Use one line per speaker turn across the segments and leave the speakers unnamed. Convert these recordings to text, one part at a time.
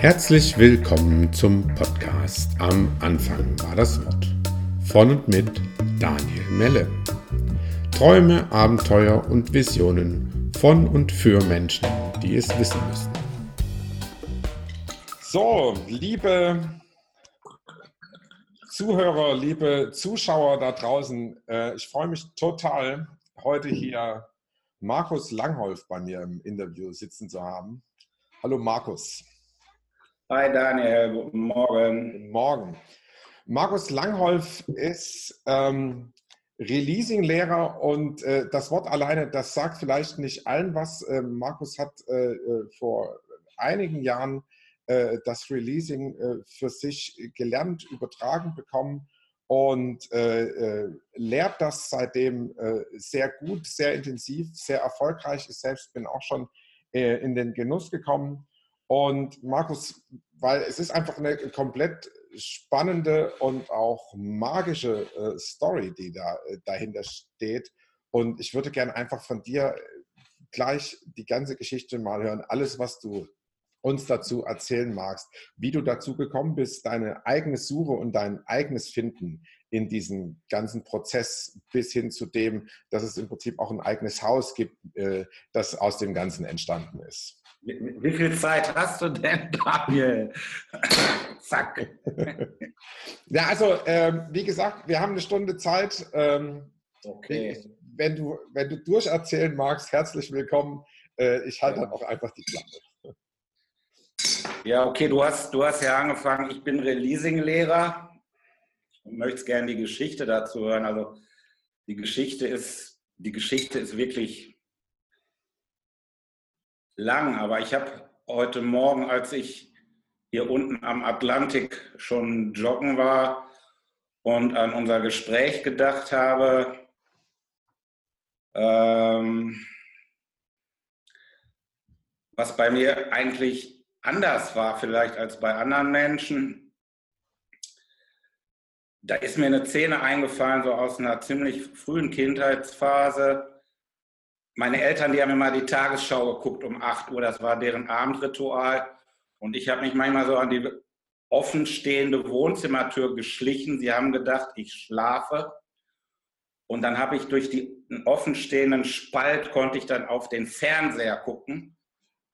Herzlich willkommen zum Podcast Am Anfang war das Wort von und mit Daniel Melle. Träume, Abenteuer und Visionen von und für Menschen, die es wissen müssen. So, liebe Zuhörer, liebe Zuschauer da draußen, äh, ich freue mich total, heute hier Markus Langholf bei mir im Interview sitzen zu haben. Hallo Markus.
Hi Daniel, guten Morgen.
Guten Morgen. Markus Langholf ist ähm, Releasing-Lehrer und äh, das Wort alleine, das sagt vielleicht nicht allen was. Äh, Markus hat äh, äh vor einigen Jahren äh, das Releasing äh, für sich gelernt, übertragen bekommen und lehrt das seitdem sehr gut, sehr intensiv, sehr erfolgreich. Ich selbst bin auch schon in den Genuss gekommen und Markus, weil es ist einfach eine komplett spannende und auch magische äh, Story, die da äh, dahinter steht. Und ich würde gerne einfach von dir gleich die ganze Geschichte mal hören, alles, was du uns dazu erzählen magst, wie du dazu gekommen bist, deine eigene Suche und dein eigenes Finden in diesem ganzen Prozess bis hin zu dem, dass es im Prinzip auch ein eigenes Haus gibt, äh, das aus dem Ganzen entstanden ist.
Wie viel Zeit hast du denn, Daniel?
Zack. ja, also ähm, wie gesagt, wir haben eine Stunde Zeit. Ähm, okay. Wenn du, wenn du durcherzählen magst, herzlich willkommen. Äh, ich halte ja. dann auch einfach die Klappe.
Ja, okay, du hast, du hast ja angefangen, ich bin Releasing-Lehrer und möchte gerne die Geschichte dazu hören. Also die Geschichte ist, die Geschichte ist wirklich lang, aber ich habe heute Morgen, als ich hier unten am Atlantik schon joggen war und an unser Gespräch gedacht habe, ähm, was bei mir eigentlich anders war vielleicht als bei anderen Menschen. Da ist mir eine Szene eingefallen, so aus einer ziemlich frühen Kindheitsphase meine Eltern, die haben immer die Tagesschau geguckt um 8 Uhr, das war deren Abendritual. Und ich habe mich manchmal so an die offenstehende Wohnzimmertür geschlichen. Sie haben gedacht, ich schlafe. Und dann habe ich durch den offenstehenden Spalt, konnte ich dann auf den Fernseher gucken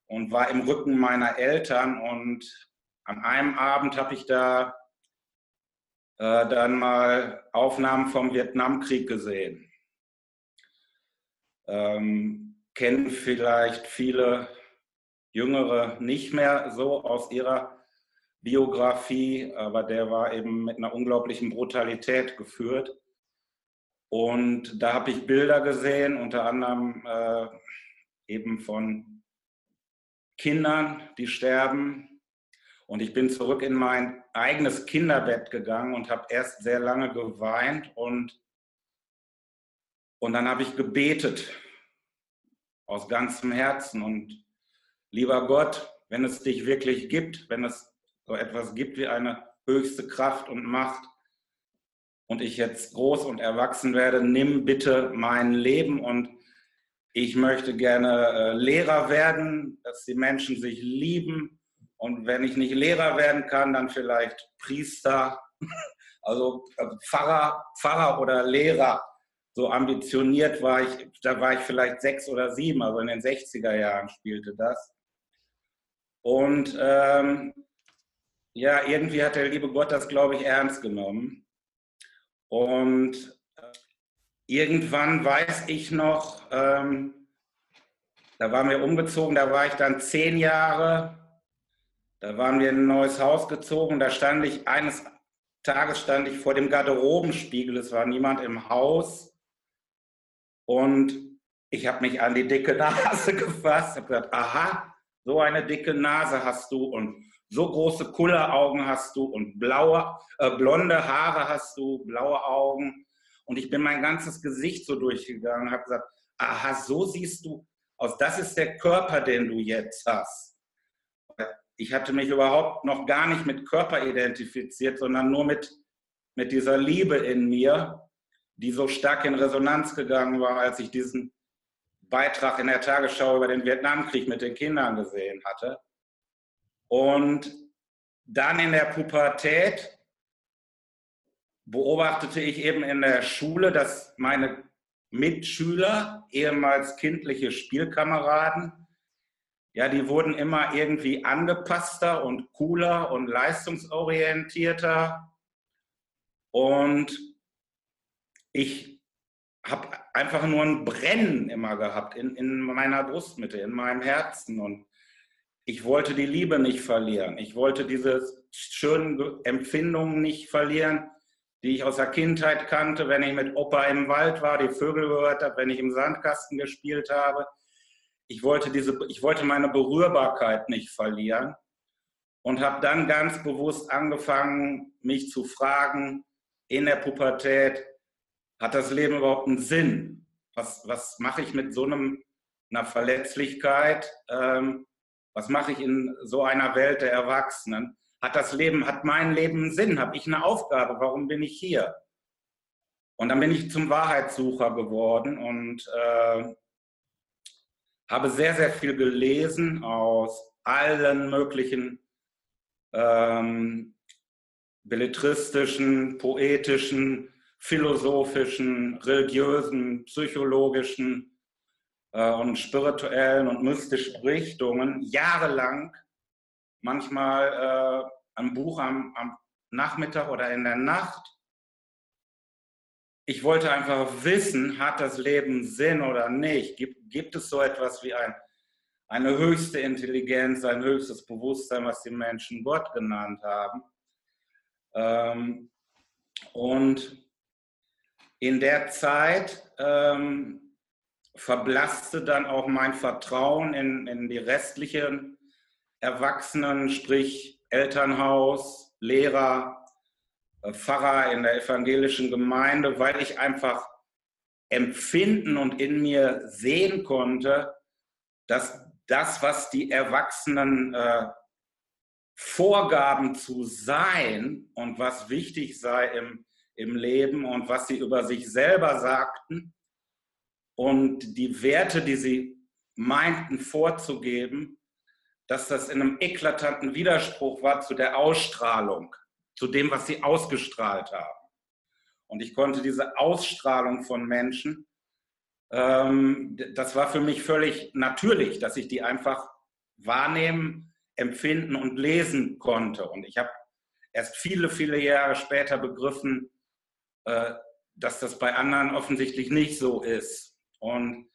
und war im Rücken meiner Eltern. Und an einem Abend habe ich da äh, dann mal Aufnahmen vom Vietnamkrieg gesehen ähm, kennen vielleicht viele Jüngere nicht mehr so aus ihrer Biografie, aber der war eben mit einer unglaublichen Brutalität geführt. Und da habe ich Bilder gesehen, unter anderem äh, eben von Kindern, die sterben. Und ich bin zurück in mein eigenes Kinderbett gegangen und habe erst sehr lange geweint und und dann habe ich gebetet aus ganzem Herzen und lieber Gott, wenn es dich wirklich gibt, wenn es so etwas gibt wie eine höchste Kraft und Macht und ich jetzt groß und erwachsen werde, nimm bitte mein Leben und ich möchte gerne äh, Lehrer werden, dass die Menschen sich lieben. Und wenn ich nicht Lehrer werden kann, dann vielleicht Priester, also äh, Pfarrer, Pfarrer oder Lehrer so ambitioniert war ich, da war ich vielleicht sechs oder sieben, also in den 60er Jahren spielte das. Und ähm, ja, irgendwie hat der liebe Gott das, glaube ich, ernst genommen. Und äh, irgendwann weiß ich noch, ähm, da waren wir umgezogen, da war ich dann zehn Jahre, da waren wir in ein neues Haus gezogen, da stand ich, eines Tages stand ich vor dem Garderobenspiegel, es war niemand im Haus und ich habe mich an die dicke Nase gefasst, habe gesagt, aha, so eine dicke Nase hast du und so große Kulleraugen hast du und blaue, äh, blonde Haare hast du, blaue Augen. Und ich bin mein ganzes Gesicht so durchgegangen und habe gesagt, aha, so siehst du aus. Das ist der Körper, den du jetzt hast. Ich hatte mich überhaupt noch gar nicht mit Körper identifiziert, sondern nur mit, mit dieser Liebe in mir die so stark in Resonanz gegangen war, als ich diesen Beitrag in der Tagesschau über den Vietnamkrieg mit den Kindern gesehen hatte. Und dann in der Pubertät beobachtete ich eben in der Schule, dass meine Mitschüler, ehemals kindliche Spielkameraden, ja, die wurden immer irgendwie angepasster und cooler und leistungsorientierter. Und ich habe einfach nur ein Brennen immer gehabt in, in meiner Brustmitte, in meinem Herzen. Und ich wollte die Liebe nicht verlieren. Ich wollte diese schönen Empfindungen nicht verlieren, die ich aus der Kindheit kannte, wenn ich mit Opa im Wald war, die Vögel gehört habe, wenn ich im Sandkasten gespielt habe. Ich wollte, diese, ich wollte meine Berührbarkeit nicht verlieren und habe dann ganz bewusst angefangen, mich zu fragen in der Pubertät, hat das Leben überhaupt einen Sinn? Was, was mache ich mit so einem, einer Verletzlichkeit? Ähm, was mache ich in so einer Welt der Erwachsenen? Hat das Leben, hat mein Leben einen Sinn? Habe ich eine Aufgabe? Warum bin ich hier? Und dann bin ich zum Wahrheitssucher geworden und äh, habe sehr, sehr viel gelesen aus allen möglichen ähm, belletristischen, poetischen, philosophischen, religiösen, psychologischen äh, und spirituellen und mystischen Richtungen jahrelang manchmal äh, ein Buch am, am Nachmittag oder in der Nacht. Ich wollte einfach wissen, hat das Leben Sinn oder nicht? Gibt, gibt es so etwas wie ein, eine höchste Intelligenz, ein höchstes Bewusstsein, was die Menschen Gott genannt haben? Ähm, und in der Zeit ähm, verblasste dann auch mein Vertrauen in, in die restlichen Erwachsenen, sprich Elternhaus, Lehrer, äh, Pfarrer in der evangelischen Gemeinde, weil ich einfach empfinden und in mir sehen konnte, dass das, was die Erwachsenen äh, vorgaben zu sein und was wichtig sei im, im Leben und was sie über sich selber sagten und die Werte, die sie meinten vorzugeben, dass das in einem eklatanten Widerspruch war zu der Ausstrahlung, zu dem, was sie ausgestrahlt haben. Und ich konnte diese Ausstrahlung von Menschen, ähm, das war für mich völlig natürlich, dass ich die einfach wahrnehmen, empfinden und lesen konnte. Und ich habe erst viele, viele Jahre später begriffen, dass das bei anderen offensichtlich nicht so ist. Und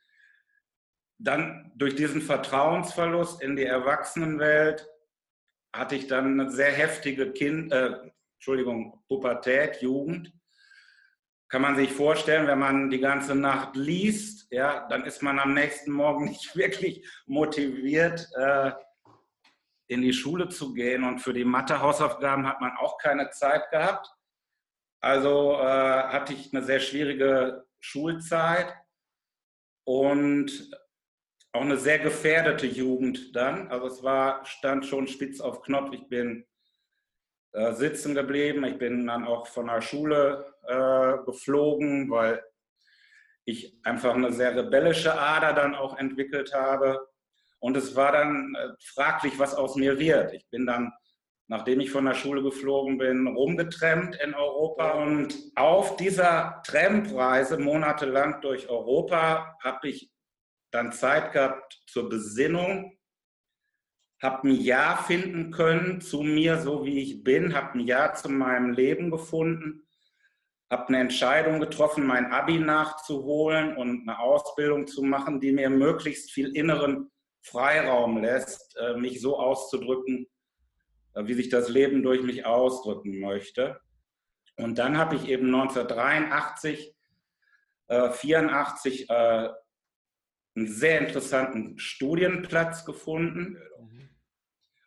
dann durch diesen Vertrauensverlust in die Erwachsenenwelt hatte ich dann eine sehr heftige Kind, äh, Entschuldigung, Pubertät, Jugend. Kann man sich vorstellen, wenn man die ganze Nacht liest, ja, dann ist man am nächsten Morgen nicht wirklich motiviert, äh, in die Schule zu gehen. Und für die Mathe-Hausaufgaben hat man auch keine Zeit gehabt. Also äh, hatte ich eine sehr schwierige Schulzeit und auch eine sehr gefährdete Jugend dann. Also es war, stand schon spitz auf Knopf. Ich bin äh, sitzen geblieben. Ich bin dann auch von der Schule äh, geflogen, weil ich einfach eine sehr rebellische Ader dann auch entwickelt habe. Und es war dann äh, fraglich, was aus mir wird. Ich bin dann nachdem ich von der Schule geflogen bin, rumgetrennt in Europa. Und auf dieser Trampreise monatelang durch Europa habe ich dann Zeit gehabt zur Besinnung, habe ein Ja finden können zu mir, so wie ich bin, habe ein Ja zu meinem Leben gefunden, habe eine Entscheidung getroffen, mein Abi nachzuholen und eine Ausbildung zu machen, die mir möglichst viel inneren Freiraum lässt, äh, mich so auszudrücken, wie sich das Leben durch mich ausdrücken möchte. Und dann habe ich eben 1983, äh, 84 äh, einen sehr interessanten Studienplatz gefunden.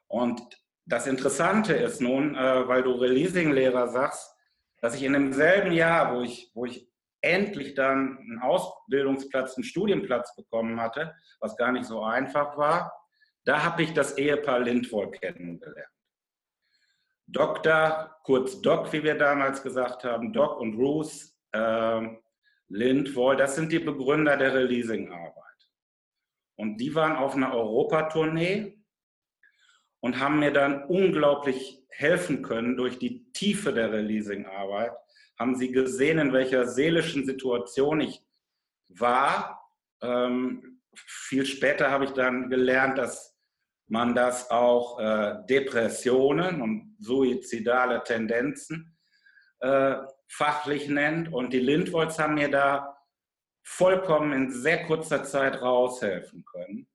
Und das Interessante ist nun, äh, weil du Releasing-Lehrer sagst, dass ich in demselben Jahr, wo ich, wo ich endlich dann einen Ausbildungsplatz, einen Studienplatz bekommen hatte, was gar nicht so einfach war, da habe ich das Ehepaar Lindwohl kennengelernt. Dr., kurz Doc, wie wir damals gesagt haben, Doc und Ruth äh, Lindwohl, das sind die Begründer der Releasing-Arbeit. Und die waren auf einer Europatournee und haben mir dann unglaublich helfen können durch die Tiefe der Releasing-Arbeit. Haben sie gesehen, in welcher seelischen Situation ich war. Ähm, viel später habe ich dann gelernt, dass man das auch äh, Depressionen und suizidale Tendenzen äh, fachlich nennt. Und die Lindwolds haben mir da vollkommen in sehr kurzer Zeit raushelfen können.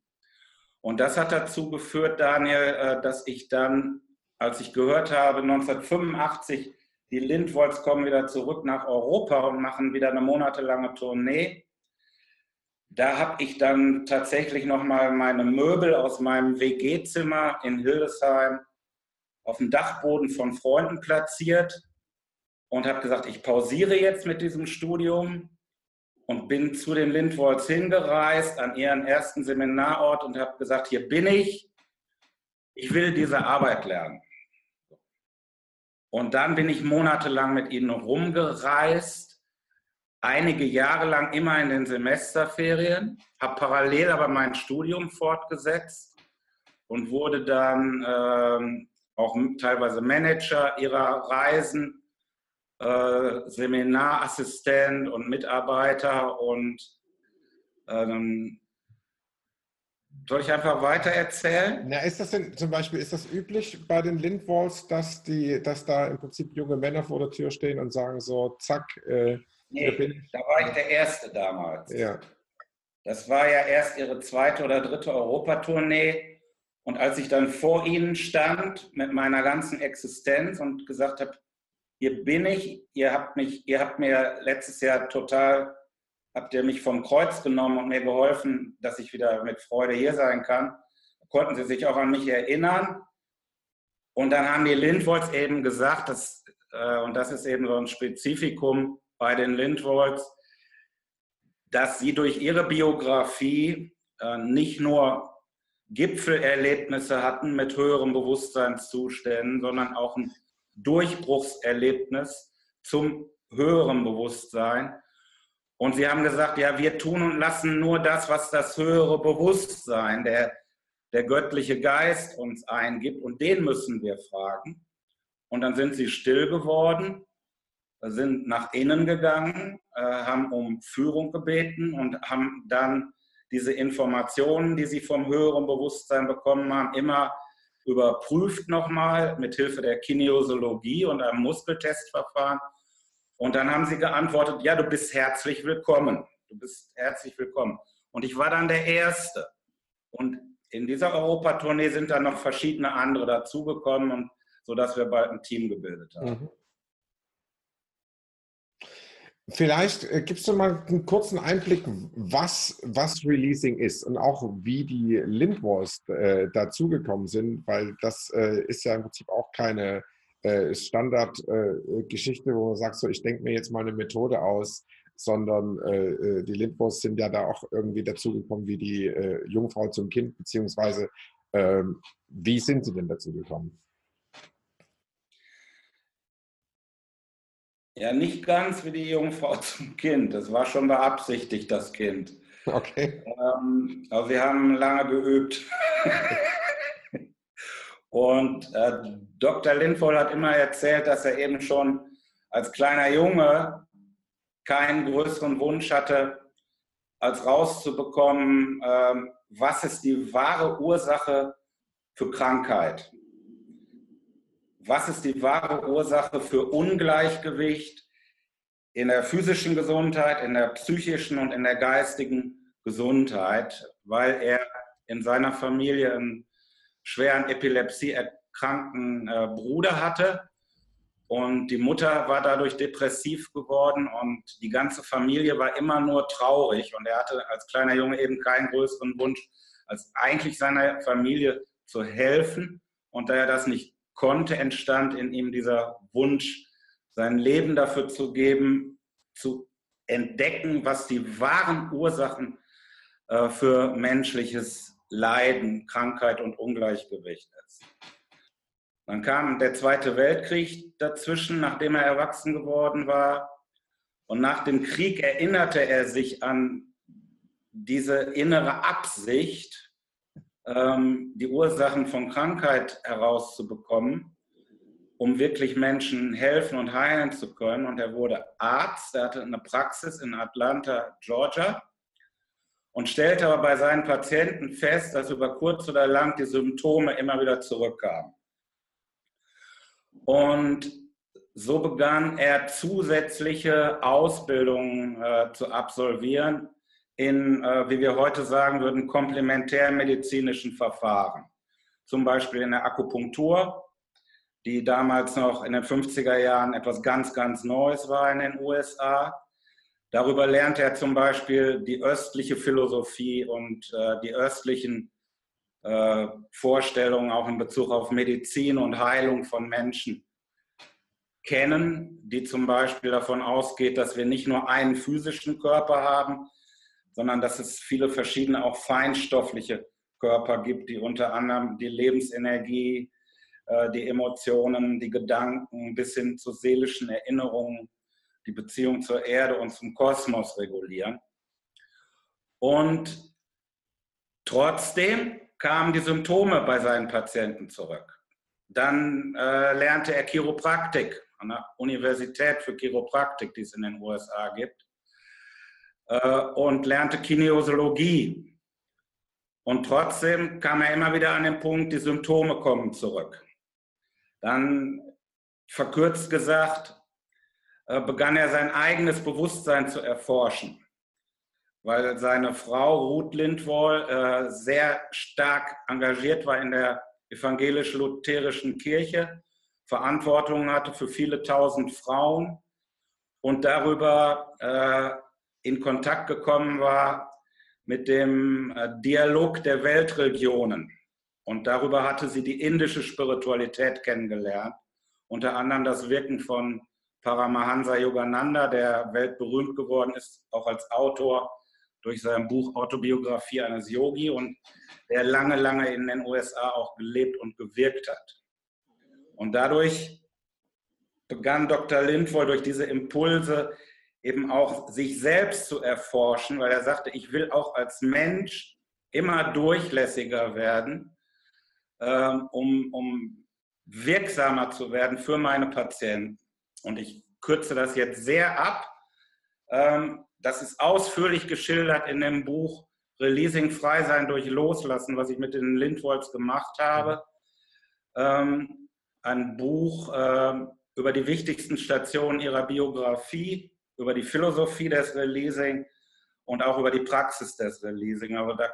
Und das hat dazu geführt, Daniel, äh, dass ich dann, als ich gehört habe, 1985, die Lindwolds kommen wieder zurück nach Europa und machen wieder eine monatelange Tournee. Da habe ich dann tatsächlich nochmal meine Möbel aus meinem WG-Zimmer in Hildesheim auf dem Dachboden von Freunden platziert und habe gesagt, ich pausiere jetzt mit diesem Studium und bin zu den Lindwolds hingereist an ihren ersten Seminarort und habe gesagt, hier bin ich, ich will diese Arbeit lernen. Und dann bin ich monatelang mit ihnen rumgereist, einige Jahre lang immer in den Semesterferien, habe parallel aber mein Studium fortgesetzt und wurde dann ähm, auch teilweise Manager ihrer Reisen äh, Seminarassistent und Mitarbeiter und ähm, soll ich einfach weiter erzählen?
Na, ist das denn zum Beispiel, ist das üblich bei den Lindwalls, dass die, dass da im Prinzip junge Männer vor der Tür stehen und sagen so, zack,
äh, nee, da war ich der Erste damals.
Ja.
Das war ja erst ihre zweite oder dritte Europatournee. Und als ich dann vor ihnen stand mit meiner ganzen Existenz und gesagt habe, hier bin ich, ihr habt mich, ihr habt mir letztes Jahr total, habt ihr mich vom Kreuz genommen und mir geholfen, dass ich wieder mit Freude hier sein kann. konnten sie sich auch an mich erinnern. Und dann haben die Lindwolds eben gesagt, dass, äh, und das ist eben so ein Spezifikum bei den Lindwolds, dass sie durch ihre Biografie äh, nicht nur Gipfelerlebnisse hatten mit höheren Bewusstseinszuständen, sondern auch ein Durchbruchserlebnis zum höheren Bewusstsein. Und sie haben gesagt, ja, wir tun und lassen nur das, was das höhere Bewusstsein, der, der göttliche Geist uns eingibt. Und den müssen wir fragen. Und dann sind sie still geworden, sind nach innen gegangen, äh, haben um Führung gebeten und haben dann diese Informationen, die sie vom höheren Bewusstsein bekommen haben, immer überprüft nochmal mit Hilfe der Kinesiologie und einem Muskeltestverfahren. Und dann haben sie geantwortet, ja, du bist herzlich willkommen. Du bist herzlich willkommen. Und ich war dann der Erste. Und in dieser Europatournee sind dann noch verschiedene andere dazugekommen, sodass wir bald ein Team gebildet haben. Mhm.
Vielleicht äh, gibst du mal einen kurzen Einblick, was, was Releasing ist und auch wie die Lindwalls äh, dazugekommen sind, weil das äh, ist ja im Prinzip auch keine äh, Standardgeschichte, wo man sagt, so ich denke mir jetzt mal eine Methode aus, sondern äh, äh, die Lindwalls sind ja da auch irgendwie dazugekommen wie die Jungfrau zum Kind, beziehungsweise ähm, wie sind sie denn dazu
Ja, nicht ganz wie die Jungfrau zum Kind. Das war schon beabsichtigt, das Kind.
Okay.
Ähm, aber wir haben lange geübt. Und äh, Dr. Lindvoll hat immer erzählt, dass er eben schon als kleiner Junge keinen größeren Wunsch hatte, als rauszubekommen, äh, was ist die wahre Ursache für Krankheit was ist die wahre Ursache für Ungleichgewicht in der physischen Gesundheit, in der psychischen und in der geistigen Gesundheit, weil er in seiner Familie einen schweren Epilepsie erkrankten äh, Bruder hatte. Und die Mutter war dadurch depressiv geworden und die ganze Familie war immer nur traurig. Und er hatte als kleiner Junge eben keinen größeren Wunsch, als eigentlich seiner Familie zu helfen. Und da er das nicht konnte, entstand in ihm dieser Wunsch, sein Leben dafür zu geben, zu entdecken, was die wahren Ursachen äh, für menschliches Leiden, Krankheit und Ungleichgewicht ist. Dann kam der Zweite Weltkrieg dazwischen, nachdem er erwachsen geworden war. Und nach dem Krieg erinnerte er sich an diese innere Absicht, die Ursachen von Krankheit herauszubekommen, um wirklich Menschen helfen und heilen zu können. Und er wurde Arzt, er hatte eine Praxis in Atlanta, Georgia und stellte aber bei seinen Patienten fest, dass über kurz oder lang die Symptome immer wieder zurückkamen. Und so begann er zusätzliche Ausbildungen äh, zu absolvieren in, äh, wie wir heute sagen würden, komplementärmedizinischen Verfahren. Zum Beispiel in der Akupunktur, die damals noch in den 50er Jahren etwas ganz, ganz Neues war in den USA. Darüber lernte er zum Beispiel die östliche Philosophie und äh, die östlichen äh, Vorstellungen auch in Bezug auf Medizin und Heilung von Menschen kennen, die zum Beispiel davon ausgeht, dass wir nicht nur einen physischen Körper haben, sondern dass es viele verschiedene auch feinstoffliche Körper gibt, die unter anderem die Lebensenergie, äh, die Emotionen, die Gedanken bis hin zu seelischen Erinnerungen, die Beziehung zur Erde und zum Kosmos regulieren. Und trotzdem kamen die Symptome bei seinen Patienten zurück. Dann äh, lernte er Chiropraktik an der Universität für Chiropraktik, die es in den USA gibt, äh, und lernte Kinesiologie. Und trotzdem kam er immer wieder an den Punkt, die Symptome kommen zurück. Dann, verkürzt gesagt, äh, begann er sein eigenes Bewusstsein zu erforschen, weil seine Frau Ruth Lindwall äh, sehr stark engagiert war in der evangelisch-lutherischen Kirche Verantwortung hatte für viele tausend Frauen und darüber äh, in Kontakt gekommen war mit dem äh, Dialog der Weltreligionen. Und darüber hatte sie die indische Spiritualität kennengelernt, unter anderem das Wirken von Paramahansa Yogananda, der weltberühmt geworden ist, auch als Autor durch sein Buch Autobiografie eines Yogi und der lange, lange in den USA auch gelebt und gewirkt hat. Und dadurch begann Dr. Lindvoll durch diese Impulse eben auch sich selbst zu erforschen, weil er sagte, ich will auch als Mensch immer durchlässiger werden, ähm, um, um wirksamer zu werden für meine Patienten. Und ich kürze das jetzt sehr ab. Ähm, das ist ausführlich geschildert in dem Buch Releasing Frei sein durch Loslassen, was ich mit den Lindwolds gemacht habe. Ähm, ein Buch äh, über die wichtigsten Stationen ihrer Biografie, über die Philosophie des Releasing und auch über die Praxis des Releasing. Aber da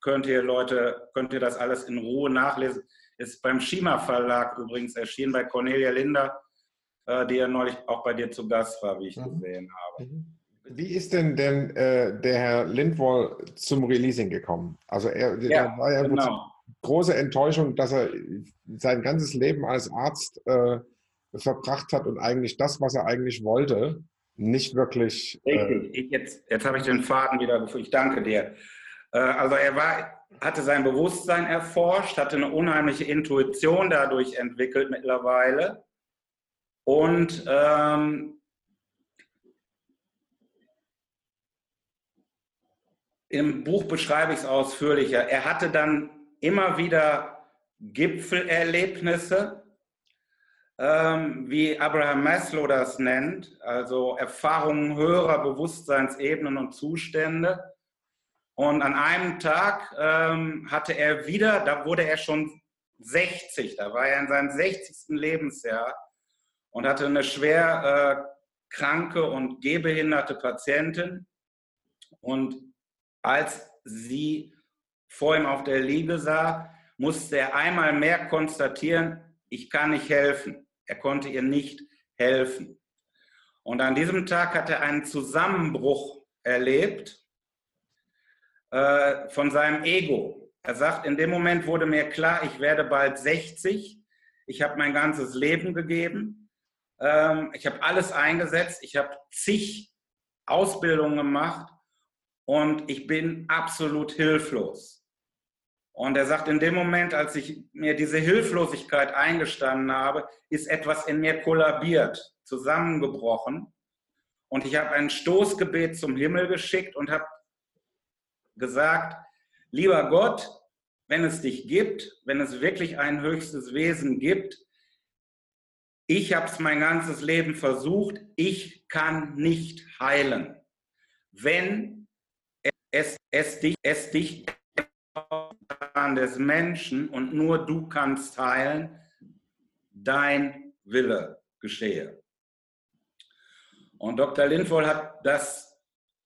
könnt ihr Leute, könnt ihr das alles in Ruhe nachlesen. Ist beim Schima Verlag übrigens erschienen, bei Cornelia Linder, äh, die ja neulich auch bei dir zu Gast war, wie ich mhm. gesehen habe.
Mhm. Wie ist denn, denn äh, der Herr Lindwall zum Releasing gekommen? Also er ja, war ja genau große Enttäuschung, dass er sein ganzes Leben als Arzt äh, verbracht hat und eigentlich das, was er eigentlich wollte, nicht wirklich.
Äh Richtig, ich jetzt, jetzt habe ich den Faden wieder gefunden. Ich danke dir. Äh, also er war, hatte sein Bewusstsein erforscht, hatte eine unheimliche Intuition dadurch entwickelt mittlerweile. Und ähm, im Buch beschreibe ich es ausführlicher. Er hatte dann immer wieder Gipfelerlebnisse, ähm, wie Abraham Maslow das nennt, also Erfahrungen höherer Bewusstseinsebenen und Zustände. Und an einem Tag ähm, hatte er wieder, da wurde er schon 60, da war er in seinem 60. Lebensjahr und hatte eine schwer äh, kranke und gehbehinderte Patientin. Und als sie vor ihm auf der Liege sah, musste er einmal mehr konstatieren, ich kann nicht helfen. Er konnte ihr nicht helfen. Und an diesem Tag hat er einen Zusammenbruch erlebt äh, von seinem Ego. Er sagt, in dem Moment wurde mir klar, ich werde bald 60. Ich habe mein ganzes Leben gegeben. Ähm, ich habe alles eingesetzt. Ich habe zig Ausbildungen gemacht und ich bin absolut hilflos. Und er sagt, in dem Moment, als ich mir diese Hilflosigkeit eingestanden habe, ist etwas in mir kollabiert, zusammengebrochen. Und ich habe ein Stoßgebet zum Himmel geschickt und habe gesagt, lieber Gott, wenn es dich gibt, wenn es wirklich ein höchstes Wesen gibt, ich habe es mein ganzes Leben versucht, ich kann nicht heilen. Wenn es, es dich, es dich des Menschen und nur du kannst heilen, dein Wille geschehe. Und Dr. Lindvoll hat das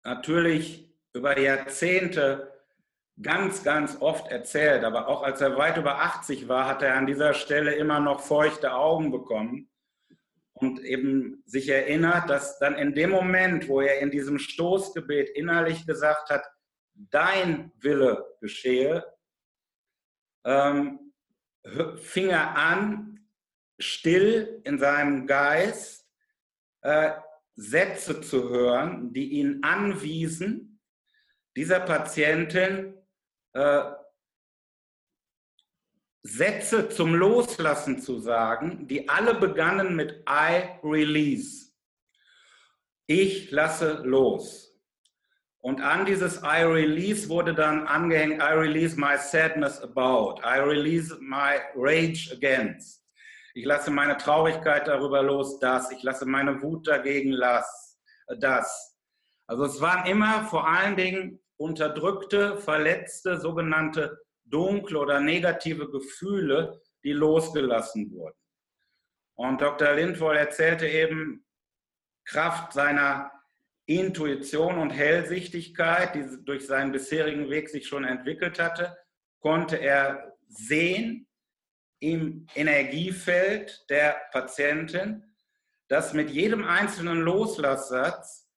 natürlich über Jahrzehnte ganz, ganz oft erzählt, aber auch als er weit über 80 war, hat er an dieser Stelle immer noch feuchte Augen bekommen und eben sich erinnert, dass dann in dem Moment, wo er in diesem Stoßgebet innerlich gesagt hat, dein Wille geschehe, ähm, fing er an, still in seinem Geist äh, Sätze zu hören, die ihn anwiesen, dieser Patientin äh, Sätze zum Loslassen zu sagen, die alle begannen mit I release. Ich lasse los. Und an dieses I release wurde dann angehängt, I release my sadness about, I release my rage against. Ich lasse meine Traurigkeit darüber los, das. Ich lasse meine Wut dagegen las, das. Also es waren immer vor allen Dingen unterdrückte, verletzte, sogenannte dunkle oder negative Gefühle, die losgelassen wurden. Und Dr. Lindvoll erzählte eben, Kraft seiner Intuition und Hellsichtigkeit, die durch seinen bisherigen Weg sich schon entwickelt hatte, konnte er sehen im Energiefeld der Patientin, dass mit jedem einzelnen Loslasssatz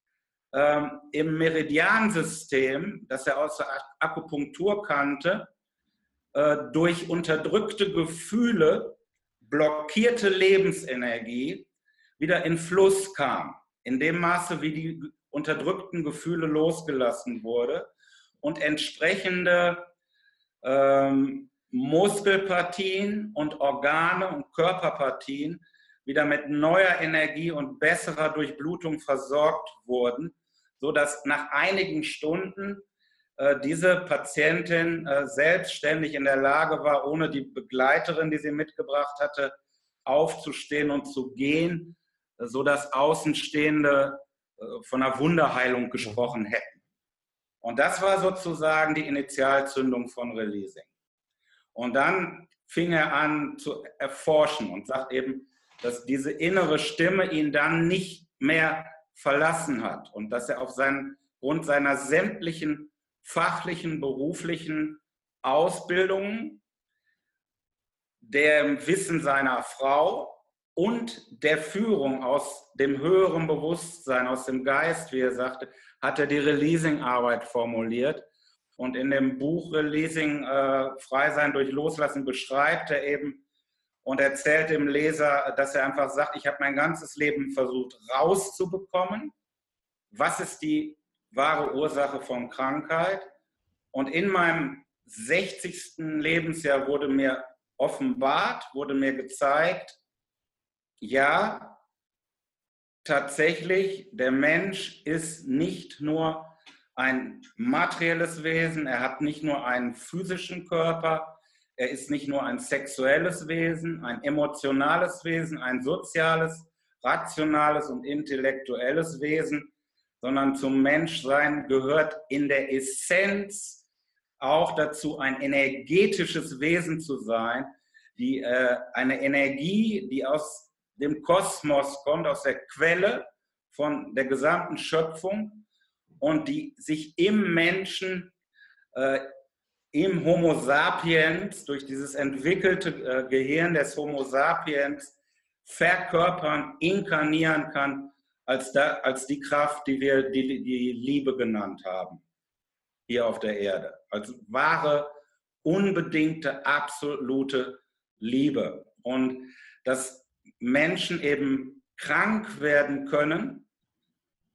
ähm, im Meridiansystem, das er aus der Akupunktur kannte, äh, durch unterdrückte Gefühle, blockierte Lebensenergie wieder in Fluss kam. In dem Maße, wie die unterdrückten Gefühle losgelassen wurde und entsprechende ähm, Muskelpartien und Organe und Körperpartien wieder mit neuer Energie und besserer Durchblutung versorgt wurden, so dass nach einigen Stunden äh, diese Patientin äh, selbstständig in der Lage war, ohne die Begleiterin, die sie mitgebracht hatte, aufzustehen und zu gehen, so dass Außenstehende von einer Wunderheilung gesprochen hätten. Und das war sozusagen die Initialzündung von Releasing. Und dann fing er an zu erforschen und sagt eben, dass diese innere Stimme ihn dann nicht mehr verlassen hat und dass er auf seinen, Grund seiner sämtlichen fachlichen, beruflichen Ausbildungen, dem Wissen seiner Frau und der Führung aus dem höheren Bewusstsein, aus dem Geist, wie er sagte, hat er die Releasing-Arbeit formuliert. Und in dem Buch Releasing, äh, Frei sein durch Loslassen, beschreibt er eben und erzählt dem Leser, dass er einfach sagt, ich habe mein ganzes Leben versucht rauszubekommen. Was ist die wahre Ursache von Krankheit? Und in meinem 60. Lebensjahr wurde mir offenbart, wurde mir gezeigt, ja, tatsächlich, der Mensch ist nicht nur ein materielles Wesen, er hat nicht nur einen physischen Körper, er ist nicht nur ein sexuelles Wesen, ein emotionales Wesen, ein soziales, rationales und intellektuelles Wesen, sondern zum Menschsein gehört in der Essenz auch dazu, ein energetisches Wesen zu sein, die, äh, eine Energie, die aus dem Kosmos kommt, aus der Quelle von der gesamten Schöpfung und die sich im Menschen, äh, im Homo sapiens, durch dieses entwickelte äh, Gehirn des Homo sapiens verkörpern, inkarnieren kann, als, da, als die Kraft, die wir die, die Liebe genannt haben, hier auf der Erde. Als wahre, unbedingte, absolute Liebe. Und das Menschen eben krank werden können,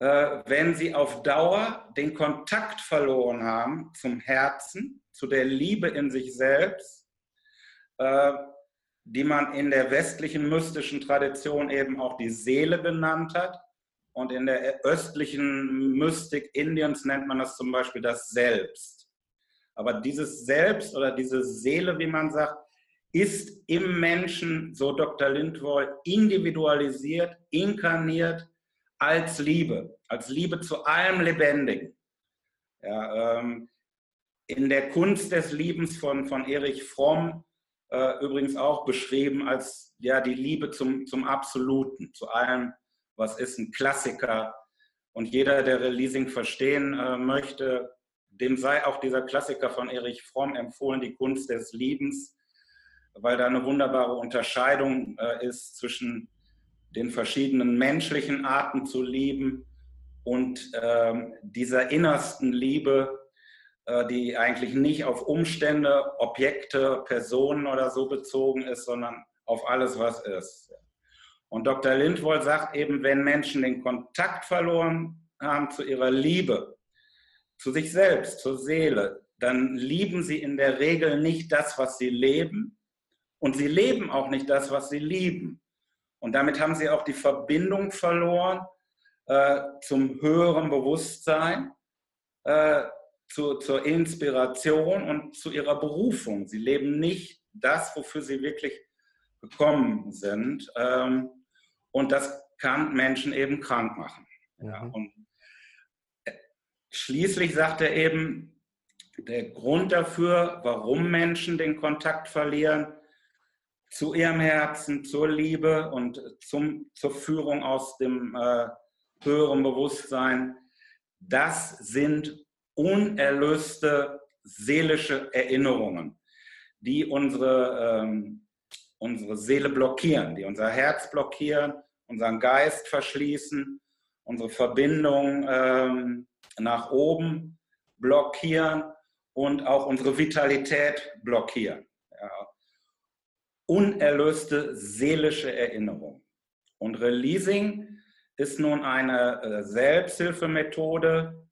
äh, wenn sie auf Dauer den Kontakt verloren haben zum Herzen, zu der Liebe in sich selbst, äh, die man in der westlichen mystischen Tradition eben auch die Seele genannt hat. Und in der östlichen Mystik Indiens nennt man das zum Beispiel das Selbst. Aber dieses Selbst oder diese Seele, wie man sagt, ist im Menschen, so Dr. Lindwoll, individualisiert, inkarniert als Liebe, als Liebe zu allem Lebendigen. Ja, ähm, in der Kunst des Liebens von, von Erich Fromm äh, übrigens auch beschrieben als ja, die Liebe zum, zum Absoluten, zu allem, was ist ein Klassiker. Und jeder, der Releasing verstehen äh, möchte, dem sei auch dieser Klassiker von Erich Fromm empfohlen, die Kunst des Liebens, weil da eine wunderbare Unterscheidung äh, ist zwischen den verschiedenen menschlichen Arten zu lieben und ähm, dieser innersten Liebe, äh, die eigentlich nicht auf Umstände, Objekte, Personen oder so bezogen ist, sondern auf alles, was ist. Und Dr. Lindwold sagt eben, wenn Menschen den Kontakt verloren haben zu ihrer Liebe, zu sich selbst, zur Seele, dann lieben sie in der Regel nicht das, was sie leben. Und sie leben auch nicht das, was sie lieben. Und damit haben sie auch die Verbindung verloren äh, zum höheren Bewusstsein, äh, zu, zur Inspiration und zu ihrer Berufung. Sie leben nicht das, wofür sie wirklich gekommen sind. Ähm, und das kann Menschen eben krank machen. Ja, mhm. und äh, schließlich sagt er eben, der Grund dafür, warum Menschen den Kontakt verlieren zu ihrem Herzen, zur Liebe und zum, zur Führung aus dem äh, höheren Bewusstsein, das sind unerlöste seelische Erinnerungen, die unsere, ähm, unsere Seele blockieren, die unser Herz blockieren, unseren Geist verschließen, unsere Verbindung ähm, nach oben blockieren und auch unsere Vitalität blockieren. Unerlöste seelische Erinnerung. Und Releasing ist nun eine äh, Selbsthilfemethode,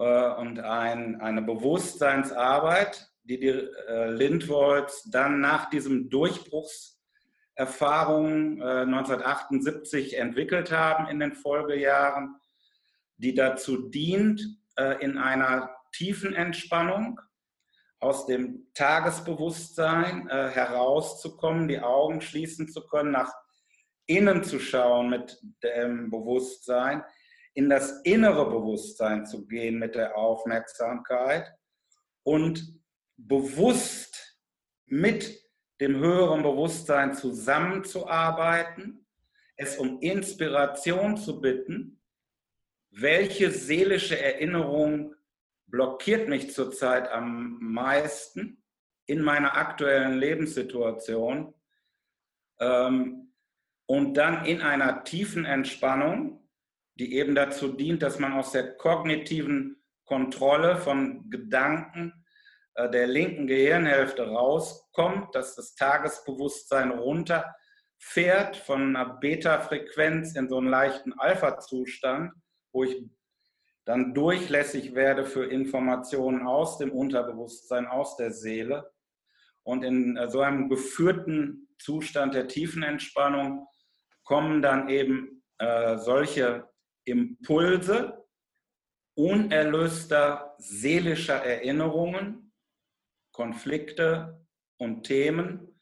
äh, und ein, eine Bewusstseinsarbeit, die die äh, Lindwolds dann nach diesem Durchbruchserfahrung 1978 äh, entwickelt haben in den Folgejahren, die dazu dient, in einer tiefen Entspannung aus dem Tagesbewusstsein herauszukommen, die Augen schließen zu können, nach innen zu schauen mit dem Bewusstsein, in das innere Bewusstsein zu gehen mit der Aufmerksamkeit und bewusst mit dem höheren Bewusstsein zusammenzuarbeiten, es um Inspiration zu bitten, welche seelische Erinnerung blockiert mich zurzeit am meisten in meiner aktuellen Lebenssituation ähm, und dann in einer tiefen Entspannung die eben dazu dient, dass man aus der kognitiven Kontrolle von Gedanken äh, der linken Gehirnhälfte rauskommt, dass das Tagesbewusstsein runterfährt von einer Beta-Frequenz in so einen leichten Alpha-Zustand, wo ich dann durchlässig werde für Informationen aus dem Unterbewusstsein, aus der Seele. Und in äh, so einem geführten Zustand der tiefen Entspannung kommen dann eben äh, solche Impulse unerlöster seelischer Erinnerungen, Konflikte und Themen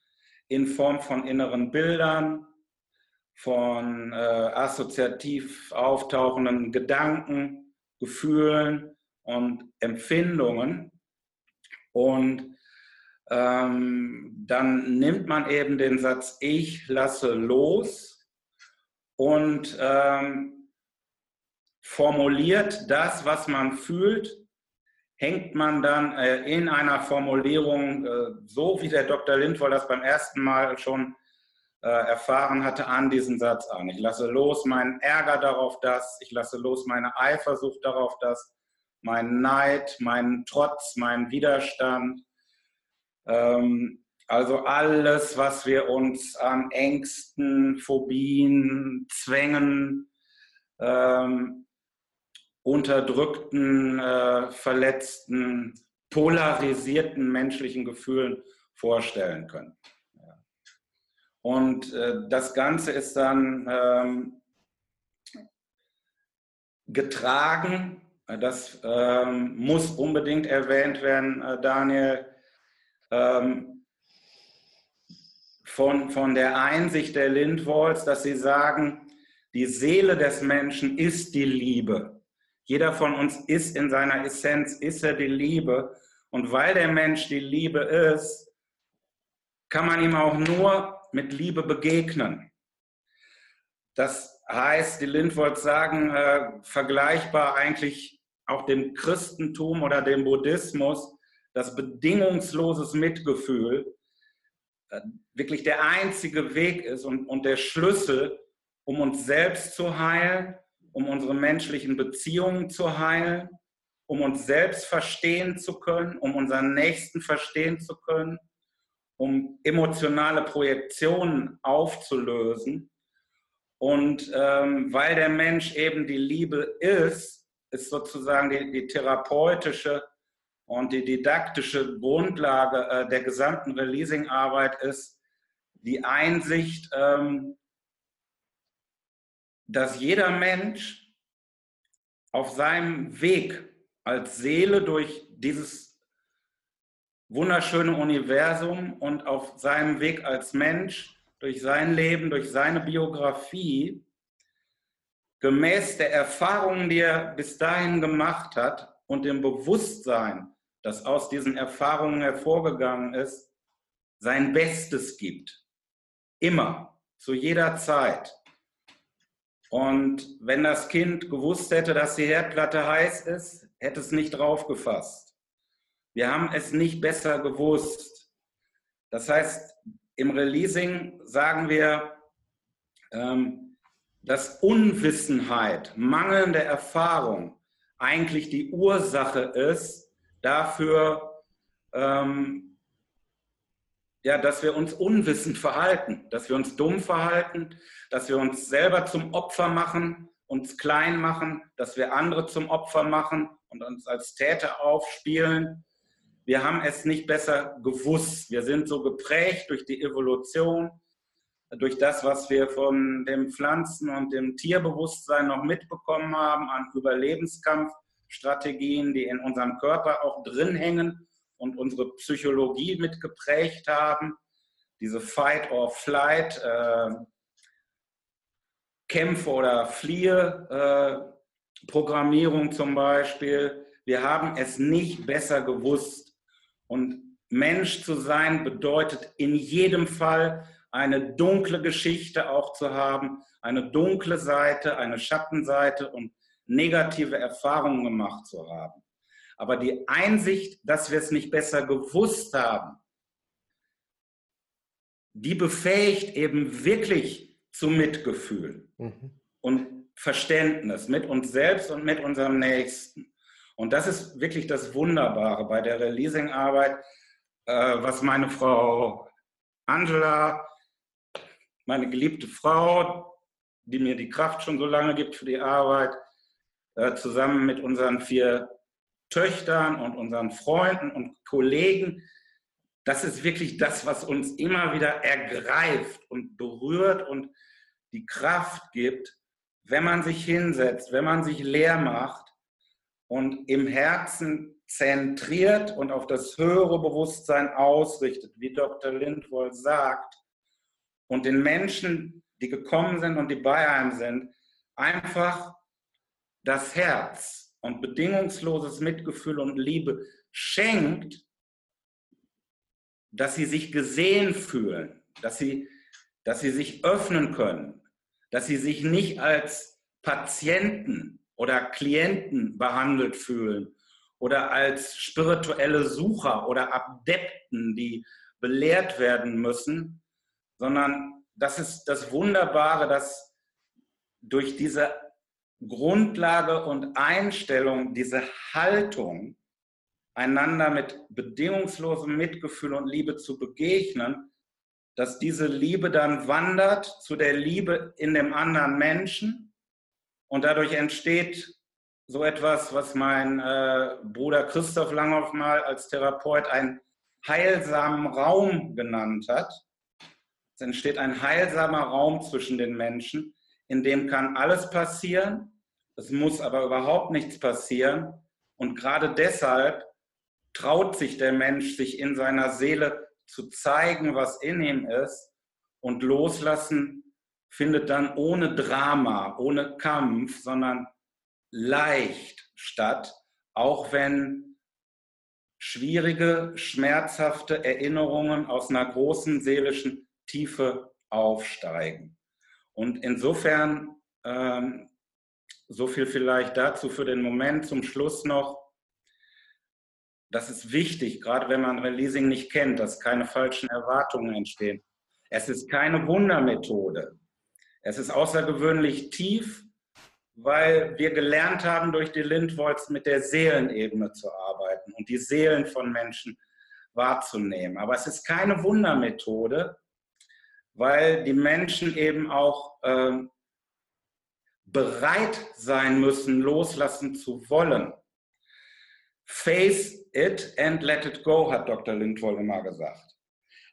in Form von inneren Bildern, von äh, assoziativ auftauchenden Gedanken, Gefühlen und Empfindungen. Und ähm, dann nimmt man eben den Satz, ich lasse los und ähm, formuliert das, was man fühlt, hängt man dann äh, in einer Formulierung, äh, so wie der Dr. Lindwoll das beim ersten Mal schon äh, erfahren hatte, an diesen Satz an. Ich lasse los meinen Ärger darauf, dass, ich lasse los meine Eifersucht darauf, dass, mein Neid, meinen Trotz, meinen Widerstand. Ähm, also alles, was wir uns an Ängsten, Phobien, Zwängen, ähm, unterdrückten, äh, verletzten, polarisierten menschlichen Gefühlen vorstellen können. Und äh, das Ganze ist dann ähm, getragen das ähm, muss unbedingt erwähnt werden, äh, Daniel, ähm, von, von der Einsicht der Lindwolds, dass sie sagen, die Seele des Menschen ist die Liebe. Jeder von uns ist in seiner Essenz, ist er die Liebe. Und weil der Mensch die Liebe ist, kann man ihm auch nur mit Liebe begegnen. Das heißt, die Lindwolds sagen, äh, vergleichbar eigentlich auch dem Christentum oder dem Buddhismus, das bedingungsloses Mitgefühl äh, wirklich der einzige Weg ist und, und der Schlüssel, um uns selbst zu heilen, um unsere menschlichen Beziehungen zu heilen, um uns selbst verstehen zu können, um unseren Nächsten verstehen zu können, um emotionale Projektionen aufzulösen. Und ähm, weil der Mensch eben die Liebe ist, ist sozusagen die, die therapeutische und die didaktische Grundlage äh, der gesamten Releasing-Arbeit ist die Einsicht, ähm, dass jeder Mensch auf seinem Weg als Seele durch dieses wunderschöne Universum und auf seinem Weg als Mensch durch sein Leben, durch seine Biografie, gemäß der Erfahrungen, die er bis dahin gemacht hat und dem Bewusstsein, das aus diesen Erfahrungen hervorgegangen ist, sein Bestes gibt. Immer, zu jeder Zeit. Und wenn das Kind gewusst hätte, dass die Herdplatte heiß ist, hätte es nicht draufgefasst. Wir haben es nicht besser gewusst. Das heißt, im Releasing sagen wir, ähm, dass Unwissenheit, mangelnde Erfahrung eigentlich die Ursache ist dafür, ähm, ja, dass wir uns unwissend verhalten, dass wir uns dumm verhalten, dass wir uns selber zum Opfer machen, uns klein machen, dass wir andere zum Opfer machen und uns als Täter aufspielen. Wir haben es nicht besser gewusst. Wir sind so geprägt durch die Evolution, durch das, was wir von dem Pflanzen- und dem Tierbewusstsein noch mitbekommen haben an Überlebenskampf Strategien, die in unserem Körper auch drin hängen und unsere Psychologie mitgeprägt haben. Diese Fight or Flight, äh, Kämpfe oder Fliehe, äh, Programmierung zum Beispiel. Wir haben es nicht besser gewusst. Und Mensch zu sein bedeutet in jedem Fall eine dunkle Geschichte auch zu haben, eine dunkle Seite, eine Schattenseite und negative Erfahrungen gemacht zu haben. Aber die Einsicht, dass wir es nicht besser gewusst haben, die befähigt eben wirklich zu Mitgefühl mhm. und Verständnis mit uns selbst und mit unserem Nächsten. Und das ist wirklich das Wunderbare bei der Releasing-Arbeit, äh, was meine Frau Angela, meine geliebte Frau, die mir die Kraft schon so lange gibt für die Arbeit, äh, zusammen mit unseren vier Töchtern und unseren Freunden und Kollegen. Das ist wirklich das, was uns immer wieder ergreift und berührt und die Kraft gibt, wenn man sich hinsetzt, wenn man sich leer macht und im Herzen zentriert und auf das höhere Bewusstsein ausrichtet, wie Dr. Lindwohl sagt, und den Menschen, die gekommen sind und die bei einem sind, einfach das Herz und bedingungsloses Mitgefühl und Liebe schenkt, dass sie sich gesehen fühlen, dass sie, dass sie sich öffnen können, dass sie sich nicht als Patienten oder Klienten behandelt fühlen oder als spirituelle Sucher oder Adepten, die belehrt werden müssen, sondern das ist das Wunderbare, dass durch diese Grundlage und Einstellung, diese Haltung, einander mit bedingungslosem Mitgefühl und Liebe zu begegnen, dass diese Liebe dann wandert zu der Liebe in dem anderen Menschen und dadurch entsteht so etwas, was mein äh, Bruder Christoph Langhoff mal als Therapeut einen heilsamen Raum genannt hat. Es entsteht ein heilsamer Raum zwischen den Menschen, in dem kann alles passieren es muss aber überhaupt nichts passieren. Und gerade deshalb traut sich der Mensch, sich in seiner Seele zu zeigen, was in ihm ist. Und loslassen findet dann ohne Drama, ohne Kampf, sondern leicht statt, auch wenn schwierige, schmerzhafte Erinnerungen aus einer großen seelischen Tiefe aufsteigen. Und insofern, ähm, so viel vielleicht dazu für den Moment, zum Schluss noch, das ist wichtig, gerade wenn man Releasing nicht kennt, dass keine falschen Erwartungen entstehen. Es ist keine Wundermethode. Es ist außergewöhnlich tief, weil wir gelernt haben, durch die Lindwolz mit der Seelenebene zu arbeiten und die Seelen von Menschen wahrzunehmen. Aber es ist keine Wundermethode, weil die Menschen eben auch äh, bereit sein müssen, loslassen zu wollen. Face it and let it go, hat Dr. Lindwoll immer gesagt.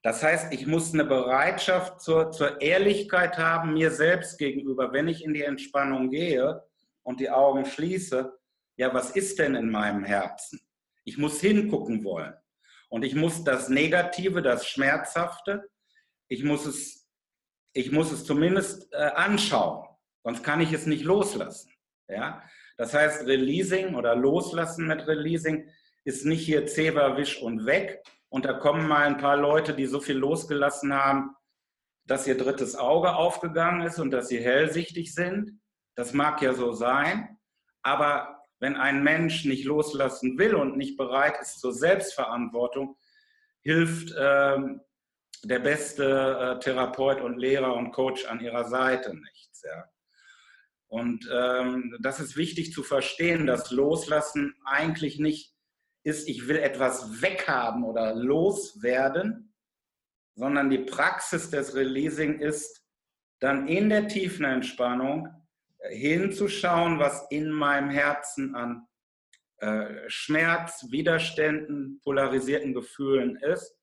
Das heißt, ich muss eine Bereitschaft zur, zur Ehrlichkeit haben, mir selbst gegenüber, wenn ich in die Entspannung gehe und die Augen schließe. Ja, was ist denn in meinem Herzen? Ich muss hingucken wollen. Und ich muss das Negative, das Schmerzhafte, ich muss es, ich muss es zumindest äh, anschauen. Sonst kann ich es nicht loslassen. Ja? Das heißt, Releasing oder Loslassen mit Releasing ist nicht hier Zewa, Wisch und weg, und da kommen mal ein paar Leute, die so viel losgelassen haben, dass ihr drittes Auge aufgegangen ist und dass sie hellsichtig sind. Das mag ja so sein, aber wenn ein Mensch nicht loslassen will und nicht bereit ist zur Selbstverantwortung, hilft äh, der beste äh, Therapeut und Lehrer und Coach an ihrer Seite nichts. Ja. Und ähm, das ist wichtig zu verstehen, dass Loslassen eigentlich nicht ist, ich will etwas weghaben oder loswerden, sondern die Praxis des Releasing ist, dann in der tiefen Entspannung hinzuschauen, was in meinem Herzen an äh, Schmerz, Widerständen, polarisierten Gefühlen ist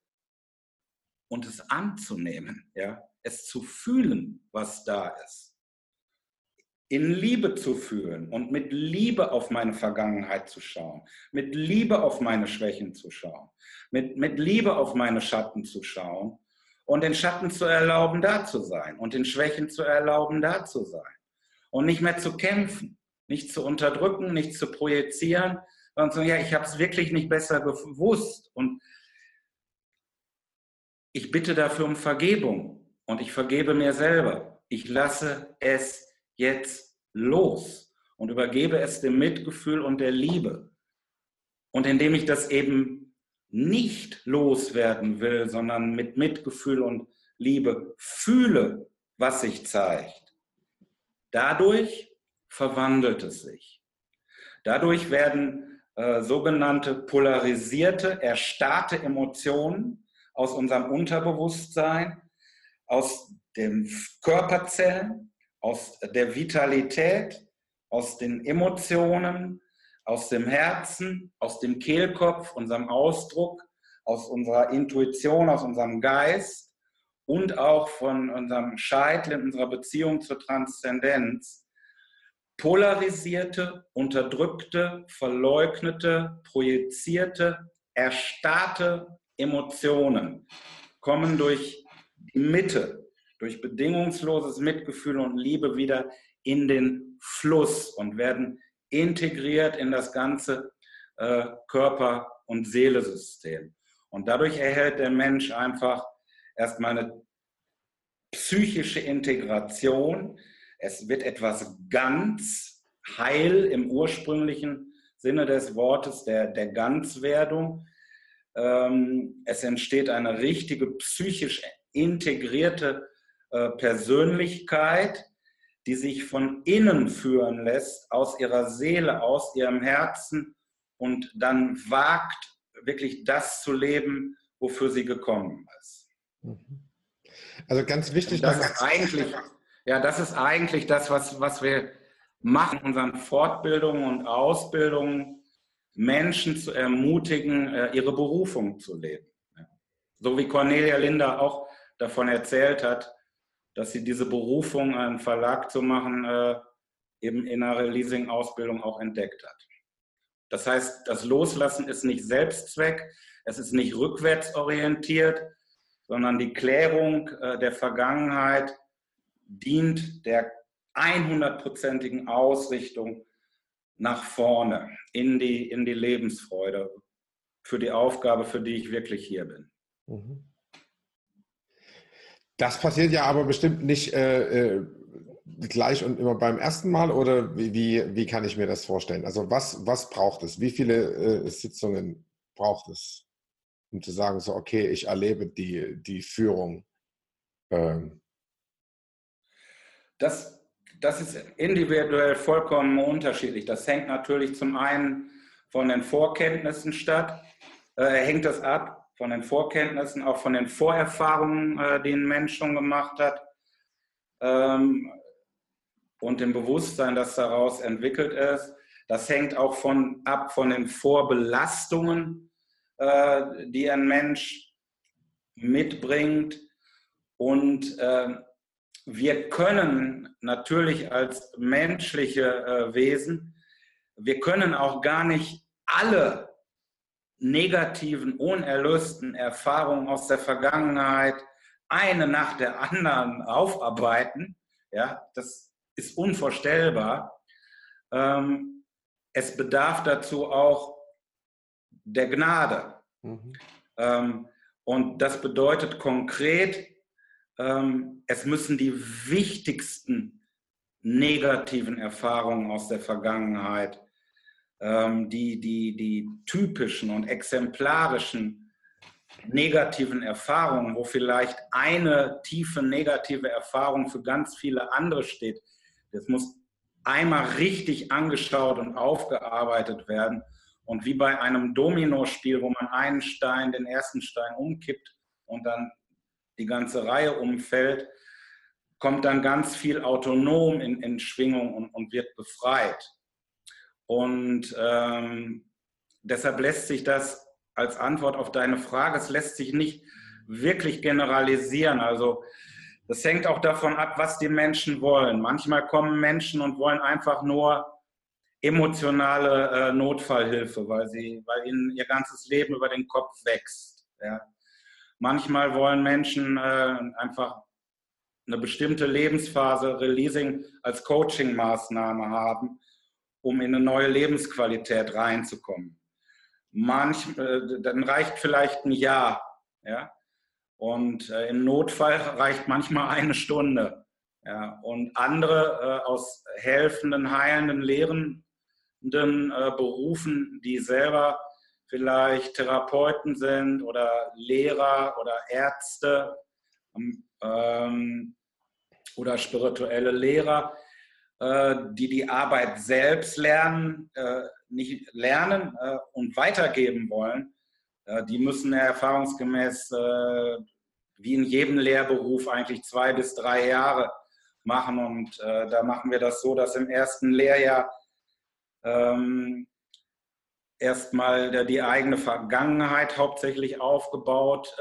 und es anzunehmen, ja, es zu fühlen, was da ist in Liebe zu fühlen und mit Liebe auf meine Vergangenheit zu schauen, mit Liebe auf meine Schwächen zu schauen, mit, mit Liebe auf meine Schatten zu schauen und den Schatten zu erlauben, da zu sein und den Schwächen zu erlauben, da zu sein und nicht mehr zu kämpfen, nicht zu unterdrücken, nicht zu projizieren, sondern zu sagen, ja, ich habe es wirklich nicht besser gewusst und ich bitte dafür um Vergebung und ich vergebe mir selber. Ich lasse es jetzt los und übergebe es dem Mitgefühl und der Liebe. Und indem ich das eben nicht loswerden will, sondern mit Mitgefühl und Liebe fühle, was sich zeigt, dadurch verwandelt es sich. Dadurch werden äh, sogenannte polarisierte, erstarrte Emotionen aus unserem Unterbewusstsein, aus den Körperzellen aus der Vitalität, aus den Emotionen, aus dem Herzen, aus dem Kehlkopf, unserem Ausdruck, aus unserer Intuition, aus unserem Geist und auch von unserem Scheitel in unserer Beziehung zur Transzendenz. Polarisierte, unterdrückte, verleugnete, projizierte, erstarrte Emotionen kommen durch die Mitte durch bedingungsloses Mitgefühl und Liebe wieder in den Fluss und werden integriert in das ganze äh, Körper- und Seelesystem. Und dadurch erhält der Mensch einfach erstmal eine psychische Integration. Es wird etwas ganz heil im ursprünglichen Sinne des Wortes, der, der Ganzwerdung. Ähm, es entsteht eine richtige psychisch integrierte Persönlichkeit, die sich von innen führen lässt, aus ihrer Seele, aus ihrem Herzen und dann wagt, wirklich das zu leben, wofür sie gekommen ist.
Mhm. Also ganz wichtig.
Das ist eigentlich, ja, das ist eigentlich das, was, was wir machen, unseren Fortbildungen und Ausbildungen, Menschen zu ermutigen, äh, ihre Berufung zu leben. So wie Cornelia Linder auch davon erzählt hat, dass sie diese Berufung, einen Verlag zu machen, äh, eben in einer Releasing-Ausbildung auch entdeckt hat. Das heißt, das Loslassen ist nicht Selbstzweck, es ist nicht rückwärtsorientiert, sondern die Klärung äh, der Vergangenheit dient der 100%igen Ausrichtung nach vorne in die, in die Lebensfreude für die Aufgabe, für die ich wirklich hier bin. Mhm.
Das passiert ja aber bestimmt nicht äh, äh, gleich und immer beim ersten Mal oder wie, wie, wie, kann ich mir das vorstellen? Also was, was braucht es? Wie viele äh, Sitzungen braucht es, um zu sagen, so okay, ich erlebe die, die Führung? Ähm.
Das, das ist individuell vollkommen unterschiedlich. Das hängt natürlich zum einen von den Vorkenntnissen statt, äh, hängt das ab von den Vorkenntnissen, auch von den Vorerfahrungen, äh, die ein Mensch schon gemacht hat ähm, und dem Bewusstsein, das daraus entwickelt ist. Das hängt auch von, ab von den Vorbelastungen, äh, die ein Mensch mitbringt. Und äh, wir können natürlich als menschliche äh, Wesen, wir können auch gar nicht alle negativen, unerlösten Erfahrungen aus der Vergangenheit eine nach der anderen aufarbeiten. Ja, das ist unvorstellbar. Ähm, es bedarf dazu auch der Gnade. Mhm. Ähm, und das bedeutet konkret, ähm, es müssen die wichtigsten negativen Erfahrungen aus der Vergangenheit die, die, die typischen und exemplarischen negativen Erfahrungen, wo vielleicht eine tiefe negative Erfahrung für ganz viele andere steht, das muss einmal richtig angeschaut und aufgearbeitet werden. Und wie bei einem Dominospiel, wo man einen Stein, den ersten Stein umkippt und dann die ganze Reihe umfällt, kommt dann ganz viel autonom in, in Schwingung und, und wird befreit. Und ähm, deshalb lässt sich das als Antwort auf deine Frage, es lässt sich nicht wirklich generalisieren. Also das hängt auch davon ab, was die Menschen wollen. Manchmal kommen Menschen und wollen einfach nur emotionale äh, Notfallhilfe, weil, sie, weil ihnen ihr ganzes Leben über den Kopf wächst. Ja. Manchmal wollen Menschen äh, einfach eine bestimmte Lebensphase, Releasing als Coaching-Maßnahme haben um in eine neue Lebensqualität reinzukommen. Manch, äh, dann reicht vielleicht ein Jahr. Ja? Und äh, im Notfall reicht manchmal eine Stunde. Ja? Und andere äh, aus helfenden, heilenden, lehrenden äh, Berufen, die selber vielleicht Therapeuten sind oder Lehrer oder Ärzte ähm, oder spirituelle Lehrer, die die Arbeit selbst lernen, äh, nicht lernen äh, und weitergeben wollen, die müssen erfahrungsgemäß wie in jedem Lehrberuf eigentlich zwei bis drei Jahre machen. Und da machen wir das so, dass im ersten Lehrjahr ähm, erstmal die eigene Vergangenheit hauptsächlich aufgebaut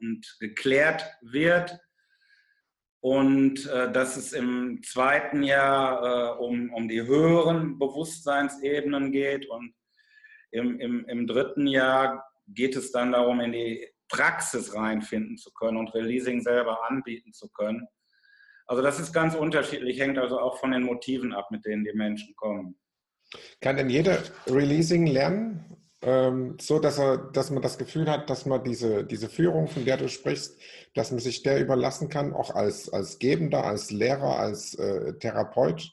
und geklärt wird und äh, dass es im zweiten Jahr äh, um, um die höheren Bewusstseinsebenen geht und im, im, im dritten Jahr geht es dann darum, in die Praxis reinfinden zu können und Releasing selber anbieten zu können. Also das ist ganz unterschiedlich, hängt also auch von den Motiven ab, mit denen die Menschen kommen.
Kann denn jeder Releasing lernen? Ähm, so, dass, er, dass man das Gefühl hat, dass man diese, diese Führung, von der du sprichst, dass man sich der überlassen kann, auch als, als Gebender, als Lehrer, als äh, Therapeut?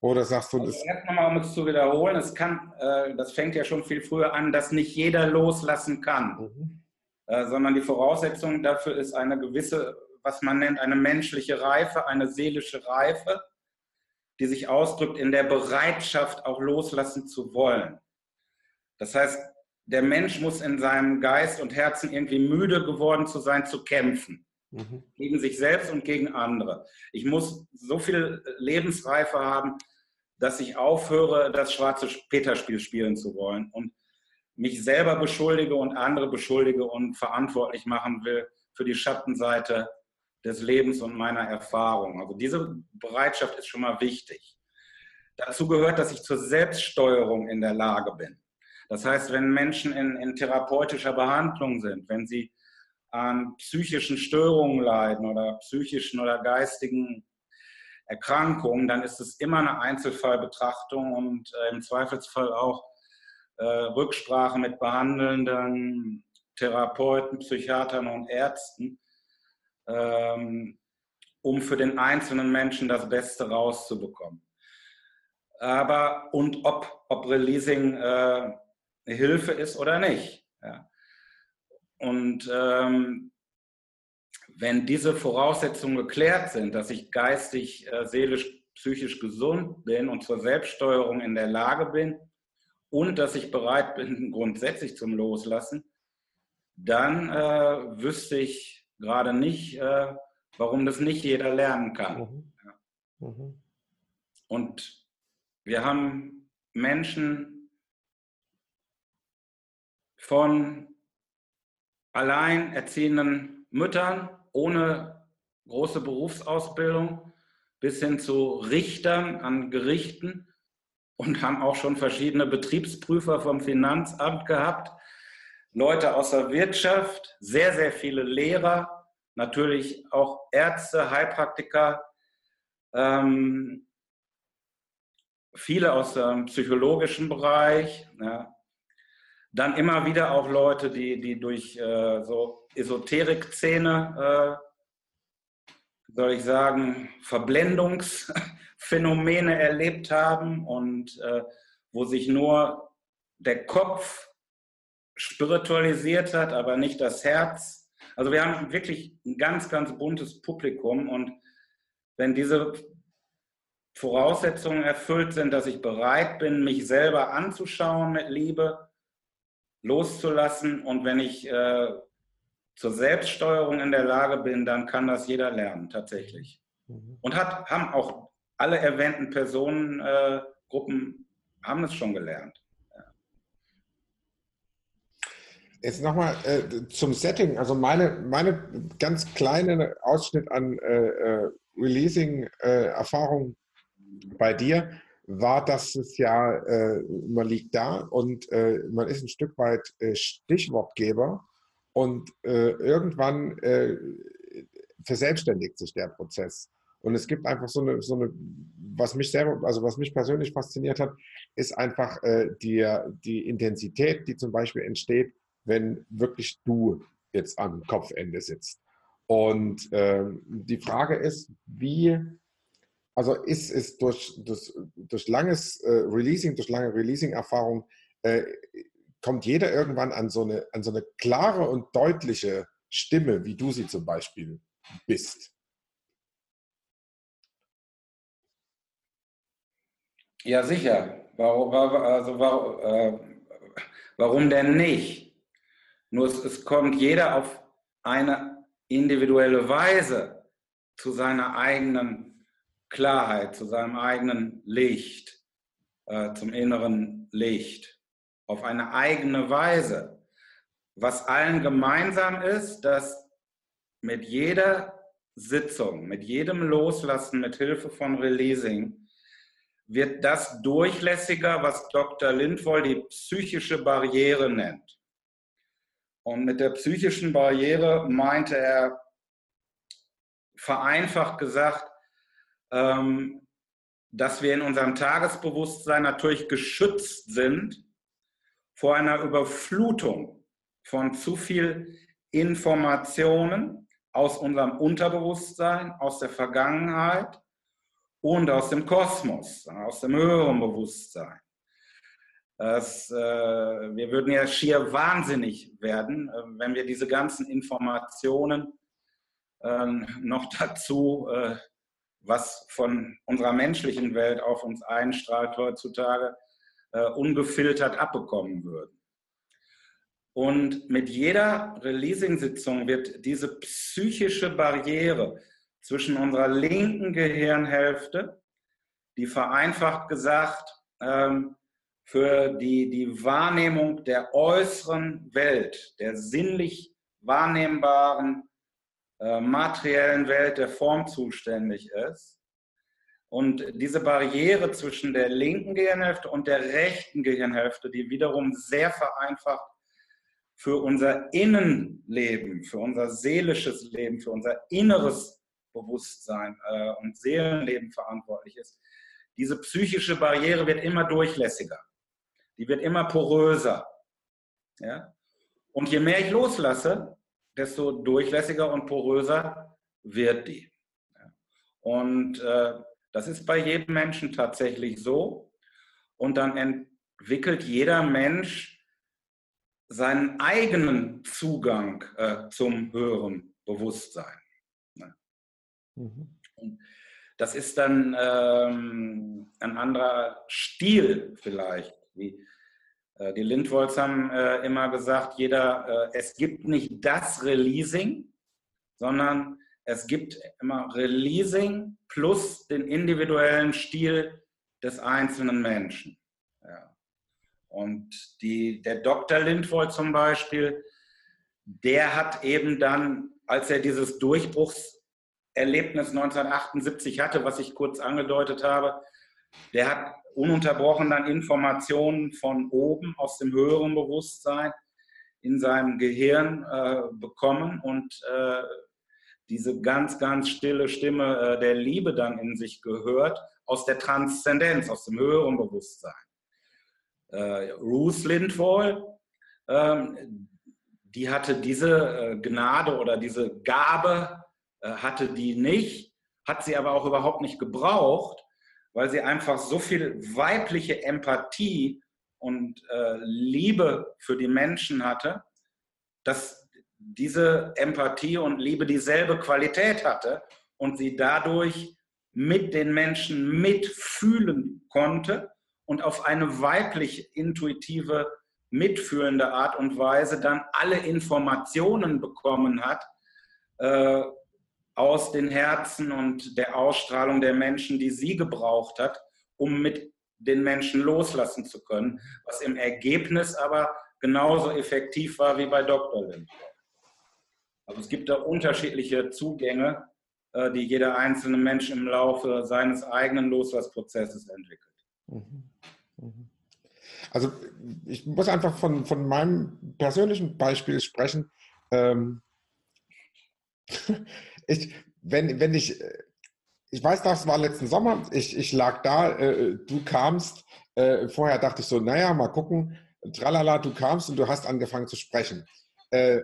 Oder sagst du
das? Also erst nochmal, um es zu wiederholen, es kann, äh, das fängt ja schon viel früher an, dass nicht jeder loslassen kann, mhm. äh, sondern die Voraussetzung dafür ist eine gewisse, was man nennt, eine menschliche Reife, eine seelische Reife, die sich ausdrückt in der Bereitschaft, auch loslassen zu wollen. Das heißt, der Mensch muss in seinem Geist und Herzen irgendwie müde geworden zu sein, zu kämpfen. Mhm. Gegen sich selbst und gegen andere. Ich muss so viel Lebensreife haben, dass ich aufhöre, das schwarze Peterspiel spielen zu wollen und mich selber beschuldige und andere beschuldige und verantwortlich machen will für die Schattenseite des Lebens und meiner Erfahrung. Also diese Bereitschaft ist schon mal wichtig. Dazu gehört, dass ich zur Selbststeuerung in der Lage bin. Das heißt, wenn Menschen in, in therapeutischer Behandlung sind, wenn sie an psychischen Störungen leiden oder psychischen oder geistigen Erkrankungen, dann ist es immer eine Einzelfallbetrachtung und äh, im Zweifelsfall auch äh, Rücksprache mit behandelnden Therapeuten, Psychiatern und Ärzten, ähm, um für den einzelnen Menschen das Beste rauszubekommen. Aber und ob, ob Releasing äh, Hilfe ist oder nicht. Ja. Und ähm, wenn diese Voraussetzungen geklärt sind, dass ich geistig, äh, seelisch, psychisch gesund bin und zur Selbststeuerung in der Lage bin und dass ich bereit bin, grundsätzlich zum Loslassen, dann äh, wüsste ich gerade nicht, äh, warum das nicht jeder lernen kann. Mhm. Ja. Mhm. Und wir haben Menschen von alleinerziehenden Müttern ohne große Berufsausbildung bis hin zu Richtern an Gerichten und haben auch schon verschiedene Betriebsprüfer vom Finanzamt gehabt, Leute aus der Wirtschaft, sehr, sehr viele Lehrer, natürlich auch Ärzte, Heilpraktiker, ähm, viele aus dem psychologischen Bereich. Ja. Dann immer wieder auch Leute, die, die durch äh, so Esoterik-Szene, äh, soll ich sagen, Verblendungsphänomene erlebt haben und äh, wo sich nur der Kopf spiritualisiert hat, aber nicht das Herz. Also wir haben wirklich ein ganz, ganz buntes Publikum und wenn diese Voraussetzungen erfüllt sind, dass ich bereit bin, mich selber anzuschauen mit Liebe, loszulassen und wenn ich äh, zur Selbststeuerung in der Lage bin, dann kann das jeder lernen, tatsächlich. Mhm. Und hat, haben auch alle erwähnten Personengruppen äh, haben es schon gelernt.
Jetzt nochmal äh, zum Setting. Also meine, meine ganz kleine Ausschnitt an äh, äh Releasing-Erfahrung bei dir war, dass es ja, äh, man liegt da und äh, man ist ein Stück weit äh, Stichwortgeber und äh, irgendwann äh, verselbstständigt sich der Prozess. Und es gibt einfach so eine, so eine, was mich selber, also was mich persönlich fasziniert hat, ist einfach äh, die, die Intensität, die zum Beispiel entsteht, wenn wirklich du jetzt am Kopfende sitzt. Und ähm, die Frage ist, wie also ist es durch, durch, durch langes äh, Releasing, durch lange Releasing-Erfahrung, äh, kommt jeder irgendwann an so, eine, an so eine klare und deutliche Stimme, wie du sie zum Beispiel bist.
Ja, sicher. Warum, also, warum, äh, warum denn nicht? Nur es, es kommt jeder auf eine individuelle Weise zu seiner eigenen Klarheit, zu seinem eigenen Licht, äh, zum inneren Licht, auf eine eigene Weise. Was allen gemeinsam ist, dass mit jeder Sitzung, mit jedem Loslassen, mit Hilfe von Releasing, wird das durchlässiger, was Dr. Lindwoll die psychische Barriere nennt. Und mit der psychischen Barriere meinte er vereinfacht gesagt, dass wir in unserem Tagesbewusstsein natürlich geschützt sind vor einer Überflutung von zu viel Informationen aus unserem Unterbewusstsein, aus der Vergangenheit und aus dem Kosmos, aus dem höheren Bewusstsein. Das, äh, wir würden ja schier wahnsinnig werden, äh, wenn wir diese ganzen Informationen äh, noch dazu äh, was von unserer menschlichen Welt auf uns einstrahlt heutzutage, äh, ungefiltert abbekommen würden. Und mit jeder Releasing-Sitzung wird diese psychische Barriere zwischen unserer linken Gehirnhälfte, die vereinfacht gesagt ähm, für die, die Wahrnehmung der äußeren Welt, der sinnlich wahrnehmbaren äh, materiellen Welt der Form zuständig ist. Und diese Barriere zwischen der linken Gehirnhälfte und der rechten Gehirnhälfte, die wiederum sehr vereinfacht für unser Innenleben, für unser seelisches Leben, für unser inneres Bewusstsein äh, und Seelenleben verantwortlich ist, diese psychische Barriere wird immer durchlässiger. Die wird immer poröser. Ja? Und je mehr ich loslasse, desto durchlässiger und poröser wird die. Und äh, das ist bei jedem Menschen tatsächlich so. Und dann entwickelt jeder Mensch seinen eigenen Zugang äh, zum höheren Bewusstsein. Ne? Mhm. Das ist dann ähm, ein anderer Stil vielleicht. Wie, die Lindwolds haben äh, immer gesagt, jeder, äh, es gibt nicht das Releasing, sondern es gibt immer Releasing plus den individuellen Stil des einzelnen Menschen. Und die, der Dr. Lindwold zum Beispiel, der hat eben dann, als er dieses Durchbruchserlebnis 1978 hatte, was ich kurz angedeutet habe, der hat ununterbrochen dann Informationen von oben aus dem höheren Bewusstsein in seinem Gehirn äh, bekommen und äh, diese ganz, ganz stille Stimme äh, der Liebe dann in sich gehört, aus der Transzendenz, aus dem höheren Bewusstsein. Äh, Ruth Lindwall, ähm, die hatte diese äh, Gnade oder diese Gabe, äh, hatte die nicht, hat sie aber auch überhaupt nicht gebraucht, weil sie einfach so viel weibliche Empathie und äh, Liebe für die Menschen hatte, dass diese Empathie und Liebe dieselbe Qualität hatte und sie dadurch mit den Menschen mitfühlen konnte und auf eine weiblich intuitive, mitfühlende Art und Weise dann alle Informationen bekommen hat äh, aus den Herzen und der Ausstrahlung der Menschen, die sie gebraucht hat, um mit den Menschen loslassen zu können, was im Ergebnis aber genauso effektiv war wie bei Dr. Lind. Also es gibt da unterschiedliche Zugänge, äh, die jeder einzelne Mensch im Laufe seines eigenen Loslassprozesses entwickelt. Mhm.
Mhm. Also ich muss einfach von, von meinem persönlichen Beispiel sprechen. Ähm, ich, wenn, wenn ich, ich weiß, das war letzten Sommer, ich, ich lag da, äh, du kamst, äh, vorher dachte ich so, naja, mal gucken, tralala, du kamst und du hast angefangen zu sprechen. Äh,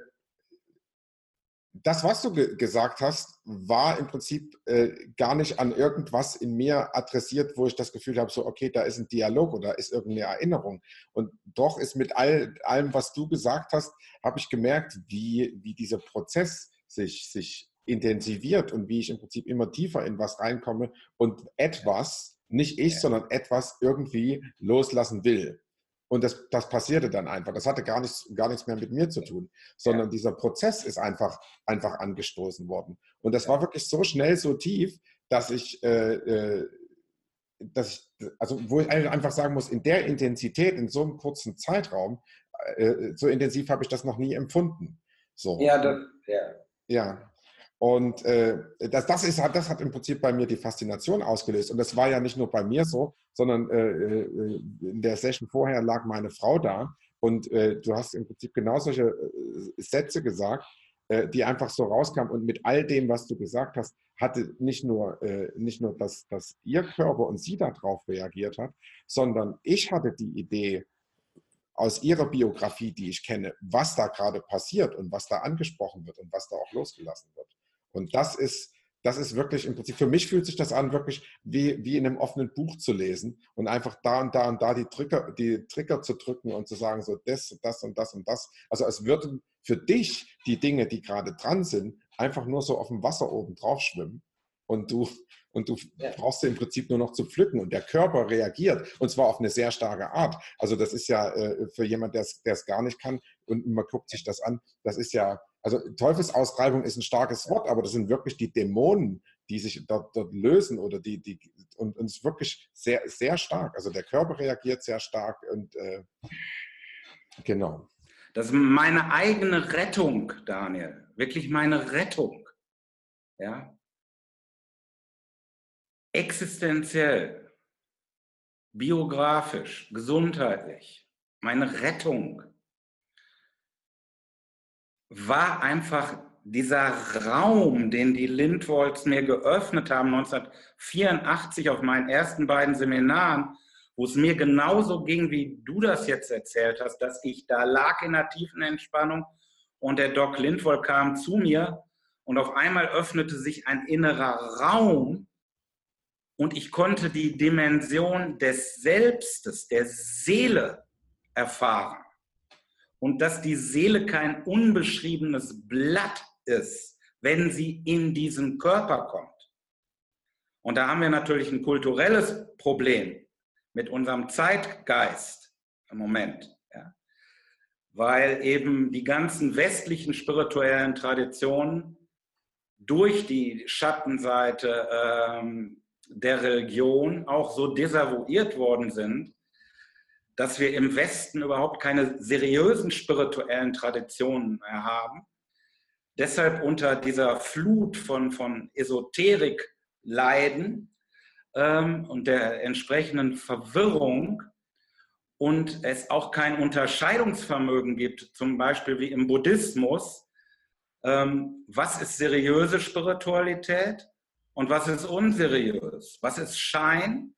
das, was du ge gesagt hast, war im Prinzip äh, gar nicht an irgendwas in mir adressiert, wo ich das Gefühl habe, so, okay, da ist ein Dialog oder ist irgendeine Erinnerung. Und doch ist mit all, allem, was du gesagt hast, habe ich gemerkt, wie, wie dieser Prozess sich, sich intensiviert und wie ich im Prinzip immer tiefer in was reinkomme und etwas, nicht ich, sondern etwas irgendwie loslassen will. Und das, das passierte dann einfach. Das hatte gar nichts, gar nichts mehr mit mir zu tun, sondern ja. dieser Prozess ist einfach, einfach angestoßen worden. Und das war wirklich so schnell, so tief, dass ich, äh, äh, dass ich, also wo ich einfach sagen muss, in der Intensität, in so einem kurzen Zeitraum, äh, so intensiv habe ich das noch nie empfunden. So.
Ja, das, ja.
Ja, und äh, das, das, ist, das hat im Prinzip bei mir die Faszination ausgelöst. Und das war ja nicht nur bei mir so, sondern äh, äh in der Session vorher lag meine Frau da und äh, du hast im Prinzip genau solche äh, Sätze gesagt, äh, die einfach so rauskamen. Und mit all dem, was du gesagt hast, hatte nicht nur, nicht nur dass, dass ihr Körper und sie darauf reagiert hat, sondern ich hatte die Idee, aus ihrer Biografie, die ich kenne, was da gerade passiert und was da angesprochen wird und was da auch losgelassen wird. Und das ist, das ist wirklich im Prinzip, für mich fühlt sich das an, wirklich wie, wie in einem offenen Buch zu lesen und einfach da und da und da die Trigger, die Trigger zu drücken und zu sagen, so das, das und das und das. Also es würden für dich die Dinge, die gerade dran sind, einfach nur so auf dem Wasser oben drauf schwimmen und du, und du ja. brauchst sie im Prinzip nur noch zu pflücken und der Körper reagiert und zwar auf eine sehr starke Art. Also das ist ja äh, für jemand, der es gar nicht kann und man guckt sich das an, das ist ja also Teufelsaustreibung ist ein starkes Wort, aber das sind wirklich die Dämonen, die sich dort, dort lösen oder die, die und, ist wirklich sehr, sehr stark. Also der Körper reagiert sehr stark und äh, genau.
Das ist meine eigene Rettung, Daniel. Wirklich meine Rettung. ja, existenziell, biografisch, gesundheitlich, meine Rettung war einfach dieser Raum, den die Lindwolds mir geöffnet haben, 1984 auf meinen ersten beiden Seminaren, wo es mir genauso ging, wie du das jetzt erzählt hast, dass ich da lag in einer tiefen Entspannung und der Doc Lindwold kam zu mir und auf einmal öffnete sich ein innerer Raum und ich konnte die Dimension des Selbstes, der Seele erfahren. Und dass die Seele kein unbeschriebenes Blatt ist, wenn sie in diesen Körper kommt. Und da haben wir natürlich ein kulturelles Problem mit unserem Zeitgeist im Moment. Ja. Weil eben die ganzen westlichen spirituellen Traditionen durch die Schattenseite ähm, der Religion auch so desavouiert worden sind, dass wir im Westen überhaupt keine seriösen spirituellen Traditionen mehr haben. Deshalb unter dieser Flut von, von Esoterik leiden ähm, und der entsprechenden Verwirrung und es auch kein Unterscheidungsvermögen gibt, zum Beispiel wie im Buddhismus, ähm, was ist seriöse Spiritualität und was ist unseriös, was ist Schein,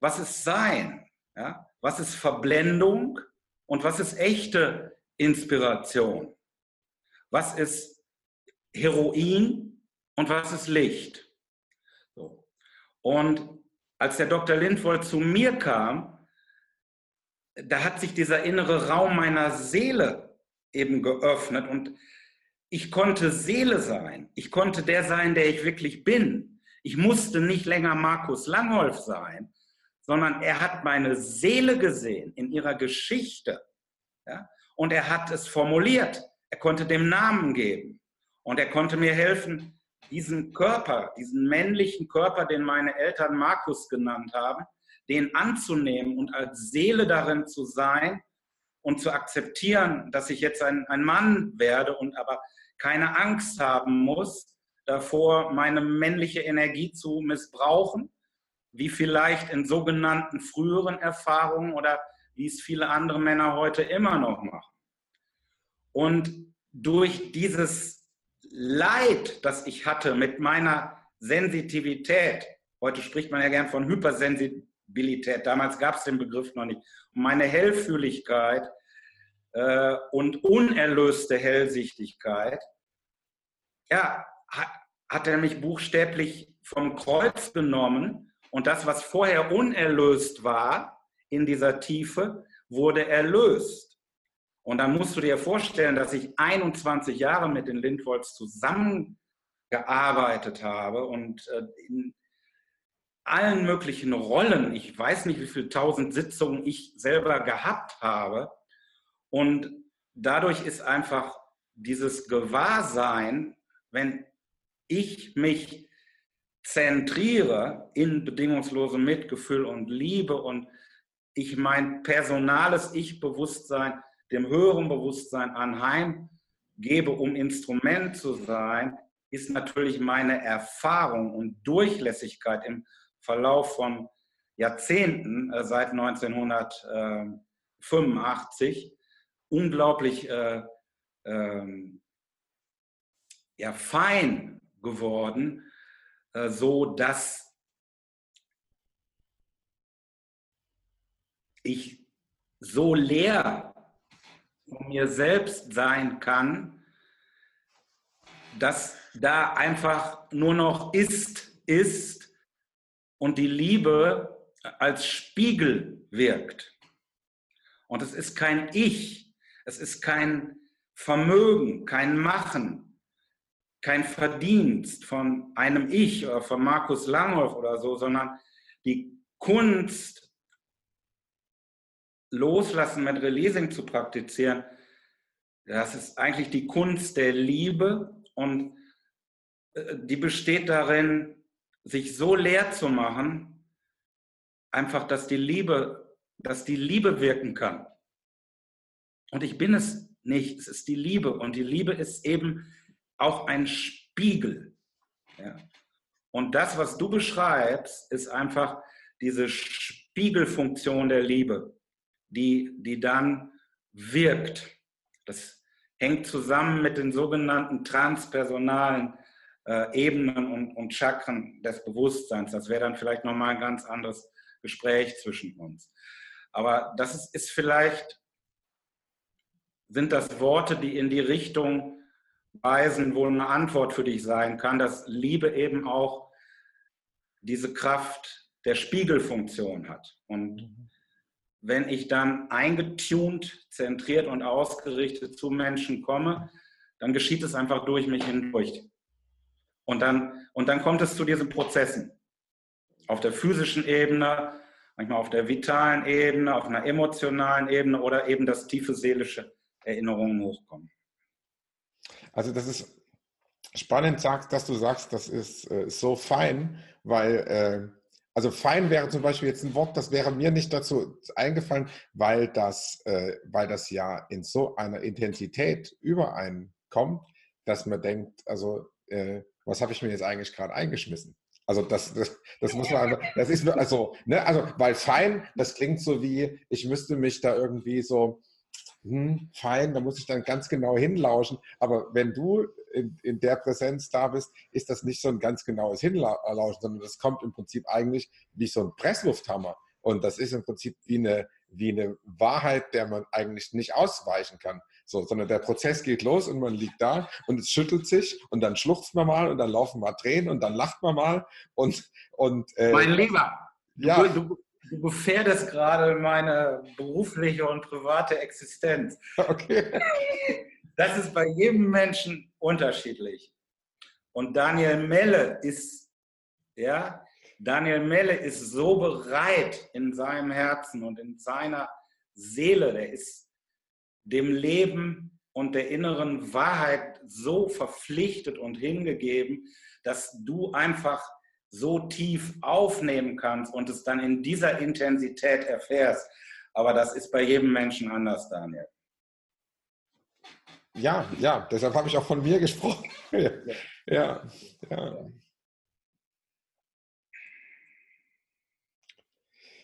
was ist Sein, ja? Was ist Verblendung und was ist echte Inspiration, was ist Heroin und was ist Licht. So. Und als der Dr. Lindwold zu mir kam, da hat sich dieser innere Raum meiner Seele eben geöffnet und ich konnte Seele sein. Ich konnte der sein, der ich wirklich bin. Ich musste nicht länger Markus Langholf sein, sondern er hat meine Seele gesehen in ihrer Geschichte. Ja? Und er hat es formuliert. Er konnte dem Namen geben. Und er konnte mir helfen, diesen Körper, diesen männlichen Körper, den meine Eltern Markus genannt haben, den anzunehmen und als Seele darin zu sein und zu akzeptieren, dass ich jetzt ein, ein Mann werde und aber keine Angst haben muss davor, meine männliche Energie zu missbrauchen, wie vielleicht in sogenannten früheren Erfahrungen oder wie es viele andere Männer heute immer noch machen. Und durch dieses Leid, das ich hatte mit meiner Sensitivität, heute spricht man ja gern von Hypersensibilität, damals gab es den Begriff noch nicht, meine Hellfühligkeit, äh, und unerlöste Hellsichtigkeit, ja, hat, hat er mich buchstäblich vom Kreuz genommen und das, was vorher unerlöst war in dieser Tiefe, wurde erlöst. Und dann musst du dir vorstellen, dass ich 21 Jahre mit den Lindwolds zusammengearbeitet habe und äh, in allen möglichen Rollen, ich weiß nicht, wie viele tausend Sitzungen ich selber gehabt habe, und dadurch ist einfach dieses Gewahrsein, wenn ich mich zentriere in bedingungslosem Mitgefühl und Liebe und ich mein personales Ich-Bewusstsein dem höheren Bewusstsein anheimgebe, um Instrument zu sein, ist natürlich meine Erfahrung und Durchlässigkeit im Verlauf von Jahrzehnten äh, seit 1985 unglaublich äh, ähm, ja, fein geworden, äh, so dass ich so leer von mir selbst sein kann, dass da einfach nur noch ist, ist und die Liebe als Spiegel wirkt. Und es ist kein Ich, es ist kein Vermögen, kein Machen, kein Verdienst von einem Ich oder von Markus Langhoff oder so, sondern die Kunst, Loslassen mit Releasing zu praktizieren, das ist eigentlich die Kunst der Liebe und äh, die besteht darin, sich so leer zu machen, einfach, dass die Liebe, dass die Liebe wirken kann. Und ich bin es nicht, es ist die Liebe. Und die Liebe ist eben auch ein Spiegel. Ja. Und das, was du beschreibst, ist einfach diese Spiegelfunktion der Liebe, die, die dann wirkt. Das hängt zusammen mit den sogenannten transpersonalen äh, Ebenen und, und Chakren des Bewusstseins. Das wäre dann vielleicht nochmal ein ganz anderes Gespräch zwischen uns. Aber das ist, ist vielleicht, sind das Worte, die in die Richtung weisen, wo eine Antwort für dich sein kann, dass Liebe eben auch diese Kraft der Spiegelfunktion hat. Und mhm. wenn ich dann eingetunt, zentriert und ausgerichtet zu Menschen komme, dann geschieht es einfach durch mich hindurch. Und dann, und dann kommt es zu diesen Prozessen. Auf der physischen Ebene, manchmal auf der vitalen Ebene, auf einer emotionalen Ebene oder eben das tiefe seelische Erinnerungen hochkommen.
Also das ist spannend, dass du sagst, das ist äh, so fein, weil äh, also fein wäre zum Beispiel jetzt ein Wort, das wäre mir nicht dazu eingefallen, weil das, äh, weil das ja in so einer Intensität übereinkommt, dass man denkt, also was habe ich mir jetzt eigentlich gerade eingeschmissen? Also das, das, das muss man einfach, das ist also, ne, also, weil fein, das klingt so wie, ich müsste mich da irgendwie so, hm, fein, da muss ich dann ganz genau hinlauschen. Aber wenn du in, in, der Präsenz da bist, ist das nicht so ein ganz genaues Hinlauschen, sondern das kommt im Prinzip eigentlich wie so ein Presslufthammer. Und das ist im Prinzip wie eine, wie eine Wahrheit, der man eigentlich nicht ausweichen kann. So, sondern der Prozess geht los und man liegt da und es schüttelt sich und dann schluchzt man mal und dann laufen mal Tränen und dann lacht man mal und, und
äh, mein Lieber, ja. Du, du, du gefährdest gerade meine berufliche und private Existenz. Okay. Das ist bei jedem Menschen unterschiedlich. Und Daniel Melle ist, ja, Daniel Melle ist so bereit in seinem Herzen und in seiner Seele, der ist dem Leben und der inneren Wahrheit so verpflichtet und hingegeben, dass du einfach so tief aufnehmen kannst und es dann in dieser Intensität erfährst. Aber das ist bei jedem Menschen anders, Daniel.
Ja, ja, deshalb habe ich auch von mir gesprochen. ja, ja. ja.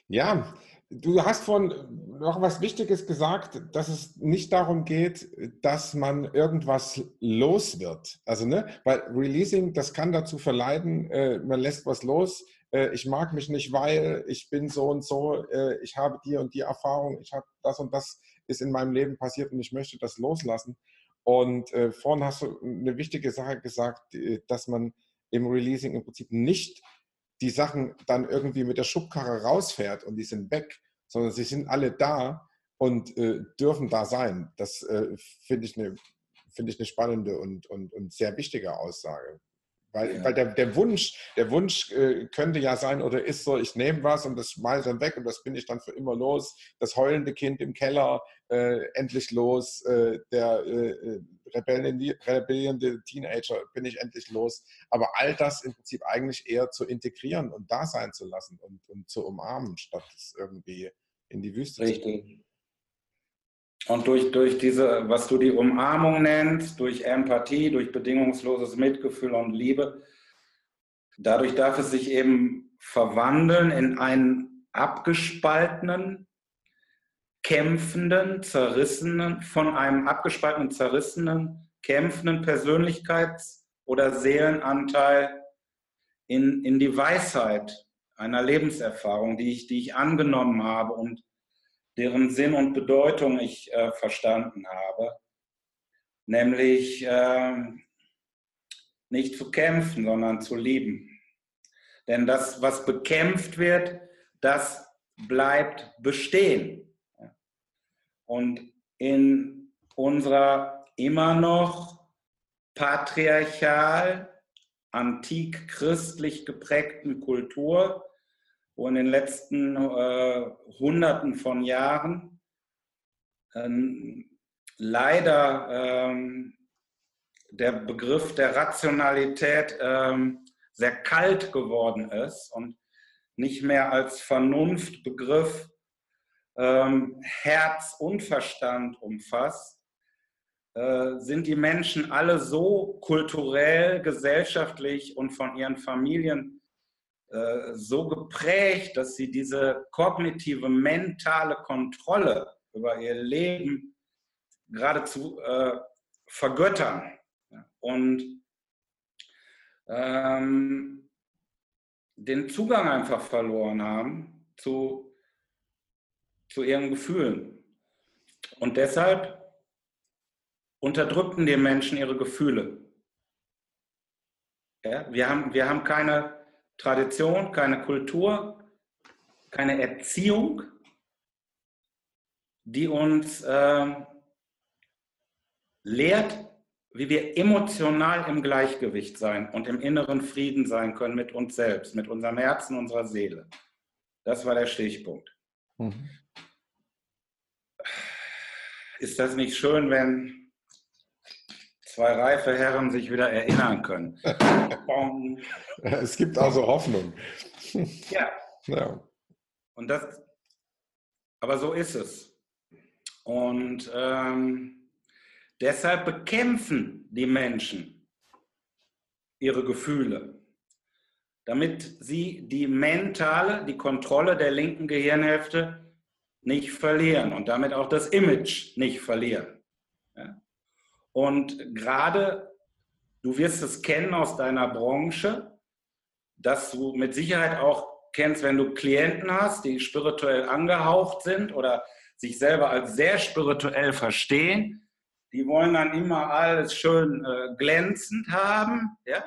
Ja, Du hast von noch was Wichtiges gesagt, dass es nicht darum geht, dass man irgendwas los wird. Also, ne, weil Releasing, das kann dazu verleiten, äh, man lässt was los. Äh, ich mag mich nicht, weil ich bin so und so, äh, ich habe die und die Erfahrung, ich habe das und das ist in meinem Leben passiert und ich möchte das loslassen. Und äh, vorhin hast du eine wichtige Sache gesagt, dass man im Releasing im Prinzip nicht die Sachen dann irgendwie mit der Schubkarre rausfährt und die sind weg, sondern sie sind alle da und äh, dürfen da sein. Das äh, finde ich eine find ich eine spannende und, und, und sehr wichtige Aussage. Weil, ja. weil der, der Wunsch, der Wunsch äh, könnte ja sein oder ist so, ich nehme was und das schmeiße dann weg und das bin ich dann für immer los. Das heulende Kind im Keller, äh, endlich los. Äh, der äh, rebellierende Teenager bin ich endlich los. Aber all das im Prinzip eigentlich eher zu integrieren und da sein zu lassen und, und zu umarmen, statt es irgendwie in die Wüste
Richtig. zu und durch, durch diese, was du die Umarmung nennst, durch Empathie, durch bedingungsloses Mitgefühl und Liebe, dadurch darf es sich eben verwandeln in einen abgespaltenen, kämpfenden, zerrissenen, von einem abgespaltenen, zerrissenen, kämpfenden Persönlichkeits- oder Seelenanteil in, in die Weisheit einer Lebenserfahrung, die ich, die ich angenommen habe und deren Sinn und Bedeutung ich äh, verstanden habe, nämlich äh, nicht zu kämpfen, sondern zu lieben. Denn das, was bekämpft wird, das bleibt bestehen. Und in unserer immer noch patriarchal, antik christlich geprägten Kultur wo in den letzten äh, Hunderten von Jahren ähm, leider ähm, der Begriff der Rationalität ähm, sehr kalt geworden ist und nicht mehr als Vernunftbegriff ähm, Herz und Verstand umfasst, äh, sind die Menschen alle so kulturell, gesellschaftlich und von ihren Familien so geprägt, dass sie diese kognitive, mentale Kontrolle über ihr Leben geradezu äh, vergöttern und ähm, den Zugang einfach verloren haben zu, zu ihren Gefühlen. Und deshalb unterdrückten die Menschen ihre Gefühle. Ja, wir, haben, wir haben keine Tradition, keine Kultur, keine Erziehung, die uns äh, lehrt, wie wir emotional im Gleichgewicht sein und im inneren Frieden sein können mit uns selbst, mit unserem Herzen, unserer Seele. Das war der Stichpunkt. Mhm. Ist das nicht schön, wenn zwei reife Herren sich wieder erinnern können?
es gibt also Hoffnung.
Ja. ja. Und das, aber so ist es. Und ähm, Deshalb bekämpfen die Menschen ihre Gefühle, damit sie die mentale, die Kontrolle der linken Gehirnhälfte nicht verlieren und damit auch das Image nicht verlieren. Und gerade, du wirst es kennen aus deiner Branche, dass du mit Sicherheit auch kennst, wenn du Klienten hast, die spirituell angehaucht sind oder sich selber als sehr spirituell verstehen, die wollen dann immer alles schön äh, glänzend haben, ja,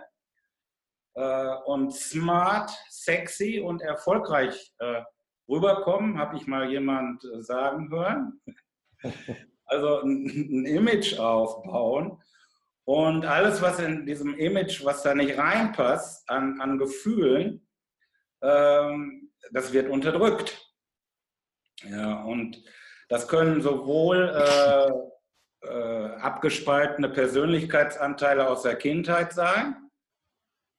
äh, und smart, sexy und erfolgreich äh, rüberkommen, habe ich mal jemand äh, sagen hören. Also ein, Image aufbauen und alles, was in diesem Image, was da nicht reinpasst, an, an Gefühlen, ähm, das wird unterdrückt. Ja, und das können sowohl äh, äh, abgespaltene Persönlichkeitsanteile aus der Kindheit sein.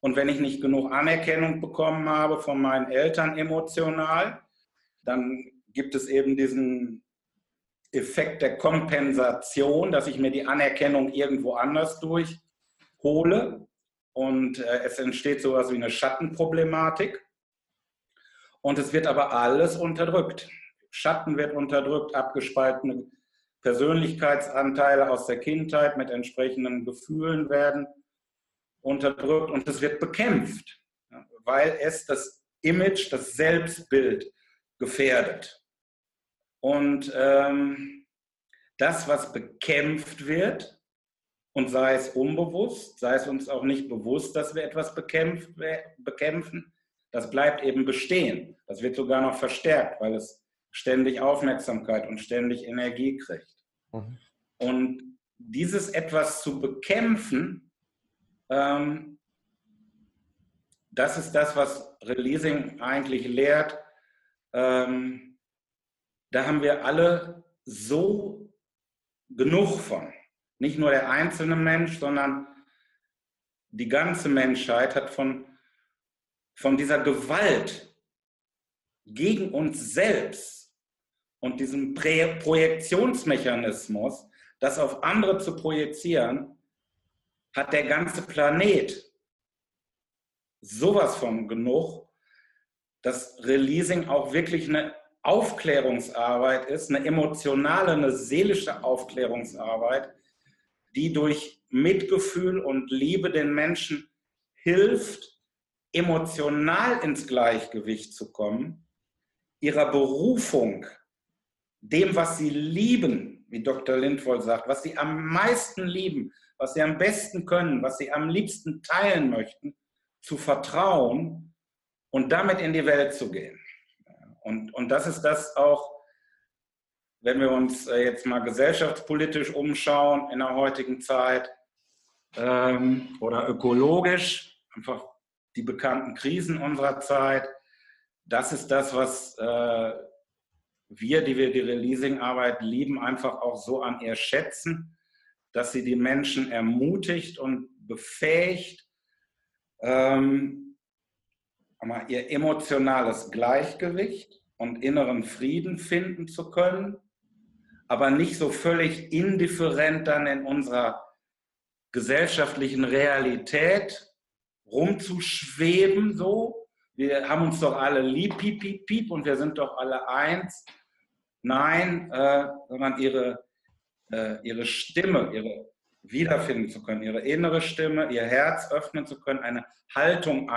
Und wenn ich nicht genug Anerkennung bekommen habe von meinen Eltern emotional, dann gibt es eben diesen Effekt der Kompensation, dass ich mir die Anerkennung irgendwo anders durchhole. Und äh, es entsteht sowas wie eine Schattenproblematik. Und es wird aber alles unterdrückt. Schatten wird unterdrückt, abgespaltene Persönlichkeitsanteile aus der Kindheit mit entsprechenden Gefühlen werden unterdrückt und es wird bekämpft, weil es das Image, das Selbstbild gefährdet. Und ähm, das, was bekämpft wird, und sei es unbewusst, sei es uns auch nicht bewusst, dass wir etwas bekämpft, bekämpfen, das bleibt eben bestehen. Das wird sogar noch verstärkt, weil es ständig Aufmerksamkeit und ständig Energie kriegt. Mhm. Und dieses etwas zu bekämpfen, ähm, das ist das, was Releasing eigentlich lehrt. Ähm, da haben wir alle so genug von. Nicht nur der einzelne Mensch, sondern die ganze Menschheit hat von, von dieser Gewalt gegen uns selbst und diesem Projektionsmechanismus, das auf andere zu projizieren, hat der ganze Planet sowas von genug, dass Releasing auch wirklich eine Aufklärungsarbeit ist, eine emotionale, eine seelische Aufklärungsarbeit, die durch Mitgefühl und Liebe den Menschen hilft, emotional ins Gleichgewicht zu kommen, ihrer Berufung dem, was sie lieben, wie Dr. Lindvoll sagt, was sie am meisten lieben, was sie am besten können, was sie am liebsten teilen möchten, zu vertrauen und damit in die Welt zu gehen. Und, und das ist das auch, wenn wir uns äh, jetzt mal gesellschaftspolitisch umschauen in der heutigen Zeit ähm, oder ökologisch, einfach die bekannten Krisen unserer Zeit, das ist das, was äh, wir, die wir die Releasing-Arbeit lieben, einfach auch so an ihr schätzen, dass sie die Menschen ermutigt und befähigt, ähm, ihr emotionales Gleichgewicht und inneren Frieden finden zu können, aber nicht so völlig indifferent dann in unserer gesellschaftlichen Realität rumzuschweben, so. Wir haben uns doch alle lieb, piep, piep, piep, und wir sind doch alle eins. Nein, äh, sondern ihre, äh, ihre Stimme, ihre wiederfinden zu können, ihre innere Stimme, ihr Herz öffnen zu können, eine Haltung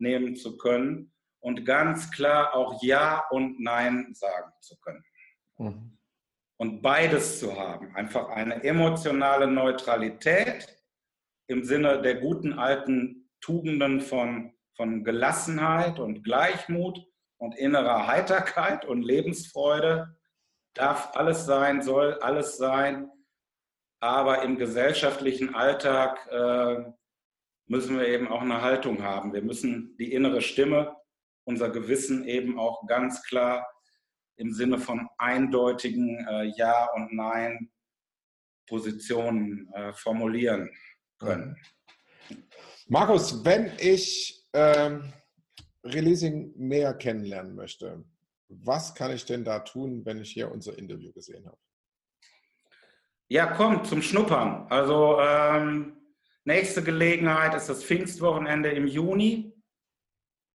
einnehmen zu können und ganz klar auch Ja und Nein sagen zu können. Mhm. Und beides zu haben, einfach eine emotionale Neutralität im Sinne der guten alten Tugenden von, von Gelassenheit und Gleichmut und innerer Heiterkeit und Lebensfreude. Darf alles sein, soll alles sein aber im gesellschaftlichen Alltag äh, müssen wir eben auch eine Haltung haben. Wir müssen die innere Stimme, unser Gewissen eben auch ganz klar im Sinne von eindeutigen äh, Ja und Nein Positionen äh, formulieren können.
Markus, wenn ich ähm, Releasing näher kennenlernen möchte, was kann ich denn da tun, wenn ich hier unser Interview gesehen habe?
Ja, kommt zum Schnuppern. Also ähm, nächste Gelegenheit ist das Pfingstwochenende im Juni.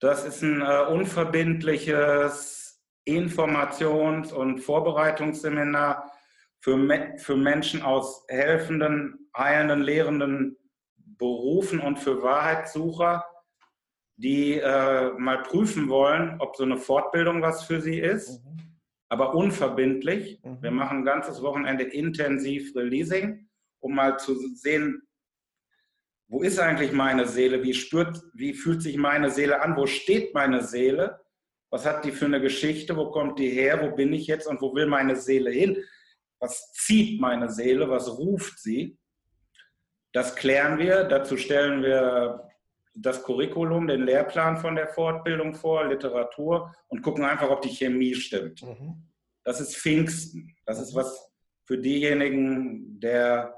Das ist ein äh, unverbindliches Informations- und Vorbereitungsseminar für, Me für Menschen aus helfenden, heilenden, lehrenden Berufen und für Wahrheitssucher, die äh, mal prüfen wollen, ob so eine Fortbildung was für sie ist. Mhm aber unverbindlich. Mhm. Wir machen ein ganzes Wochenende intensiv Releasing, um mal zu sehen, wo ist eigentlich meine Seele? Wie spürt, wie fühlt sich meine Seele an? Wo steht meine Seele? Was hat die für eine Geschichte? Wo kommt die her? Wo bin ich jetzt und wo will meine Seele hin? Was zieht meine Seele? Was ruft sie? Das klären wir. Dazu stellen wir das Curriculum, den Lehrplan von der Fortbildung vor, Literatur und gucken einfach, ob die Chemie stimmt. Mhm. Das ist Pfingsten. Das ist was für diejenigen der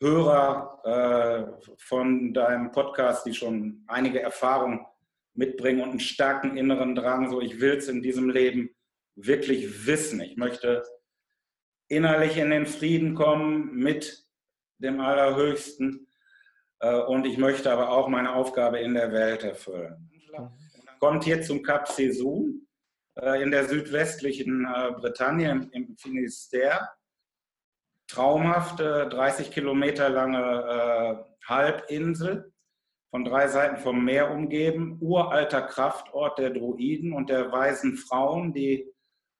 Hörer äh, von deinem Podcast, die schon einige Erfahrung mitbringen und einen starken inneren Drang, so ich will es in diesem Leben wirklich wissen. Ich möchte innerlich in den Frieden kommen mit dem Allerhöchsten äh, und ich möchte aber auch meine Aufgabe in der Welt erfüllen. Kommt hier zum Cap Sezun äh, in der südwestlichen äh, Bretagne im Finisterre. Traumhafte 30 Kilometer lange Halbinsel, von drei Seiten vom Meer umgeben, uralter Kraftort der Druiden und der weisen Frauen, die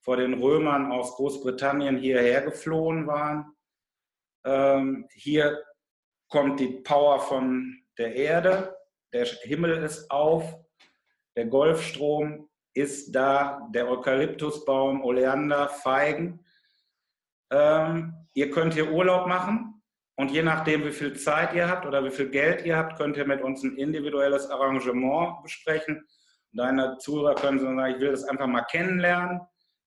vor den Römern aus Großbritannien hierher geflohen waren. Ähm, hier kommt die Power von der Erde, der Himmel ist auf, der Golfstrom ist da, der Eukalyptusbaum, Oleander, Feigen. Ähm, ihr könnt hier Urlaub machen und je nachdem, wie viel Zeit ihr habt oder wie viel Geld ihr habt, könnt ihr mit uns ein individuelles Arrangement besprechen. Deine Zuhörer können sagen, ich will das einfach mal kennenlernen.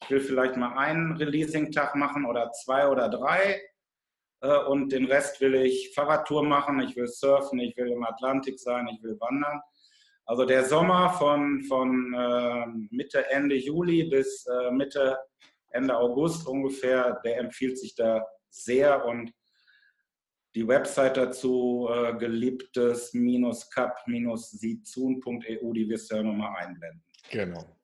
Ich will vielleicht mal einen Releasing-Tag machen oder zwei oder drei äh, und den Rest will ich Fahrradtour machen, ich will surfen, ich will im Atlantik sein, ich will wandern. Also der Sommer von, von äh, Mitte, Ende Juli bis äh, Mitte, Ende August ungefähr, der empfiehlt sich da sehr und die Website dazu äh, geliebtes-cup-sizun.eu, die wirst du ja nochmal einblenden.
Genau.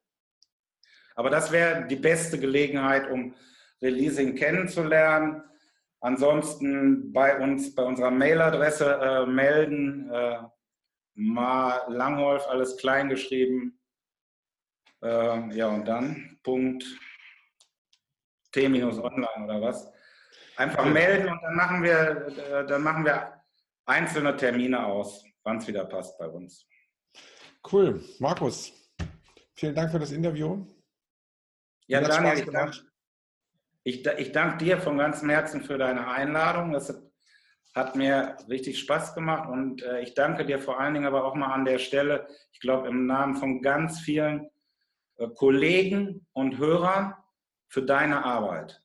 Aber das wäre die beste Gelegenheit, um Releasing kennenzulernen. Ansonsten bei uns, bei unserer Mailadresse äh, melden. Äh, Ma Langholf, alles klein geschrieben. Äh, ja, und dann Punkt T-Online oder was. Einfach melden und dann machen wir, äh, dann machen wir einzelne Termine aus, wann es wieder passt bei uns.
Cool. Markus, vielen Dank für das Interview.
Ja, Daniel, ich danke, ich, ich danke dir von ganzem Herzen für deine Einladung. Das hat mir richtig Spaß gemacht und äh, ich danke dir vor allen Dingen aber auch mal an der Stelle, ich glaube im Namen von ganz vielen äh, Kollegen und Hörern für deine Arbeit.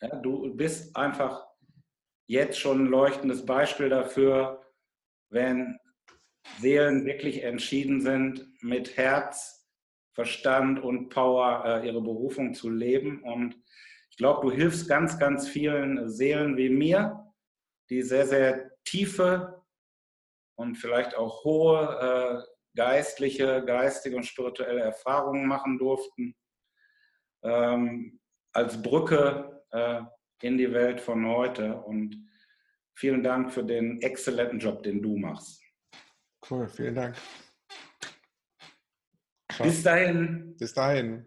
Ja, du bist einfach jetzt schon ein leuchtendes Beispiel dafür, wenn Seelen wirklich entschieden sind, mit Herz, Verstand und Power äh, ihre Berufung zu leben und Ich glaube, du hilfst ganz, ganz vielen Seelen wie mir, die sehr, sehr tiefe und vielleicht auch hohe äh, geistliche, geistige und spirituelle Erfahrungen machen durften, ähm, als Brücke äh, in die Welt von heute. Und vielen Dank für den exzellenten Job, den du machst.
Cool, vielen Dank.
Bis dahin.
Bis dahin.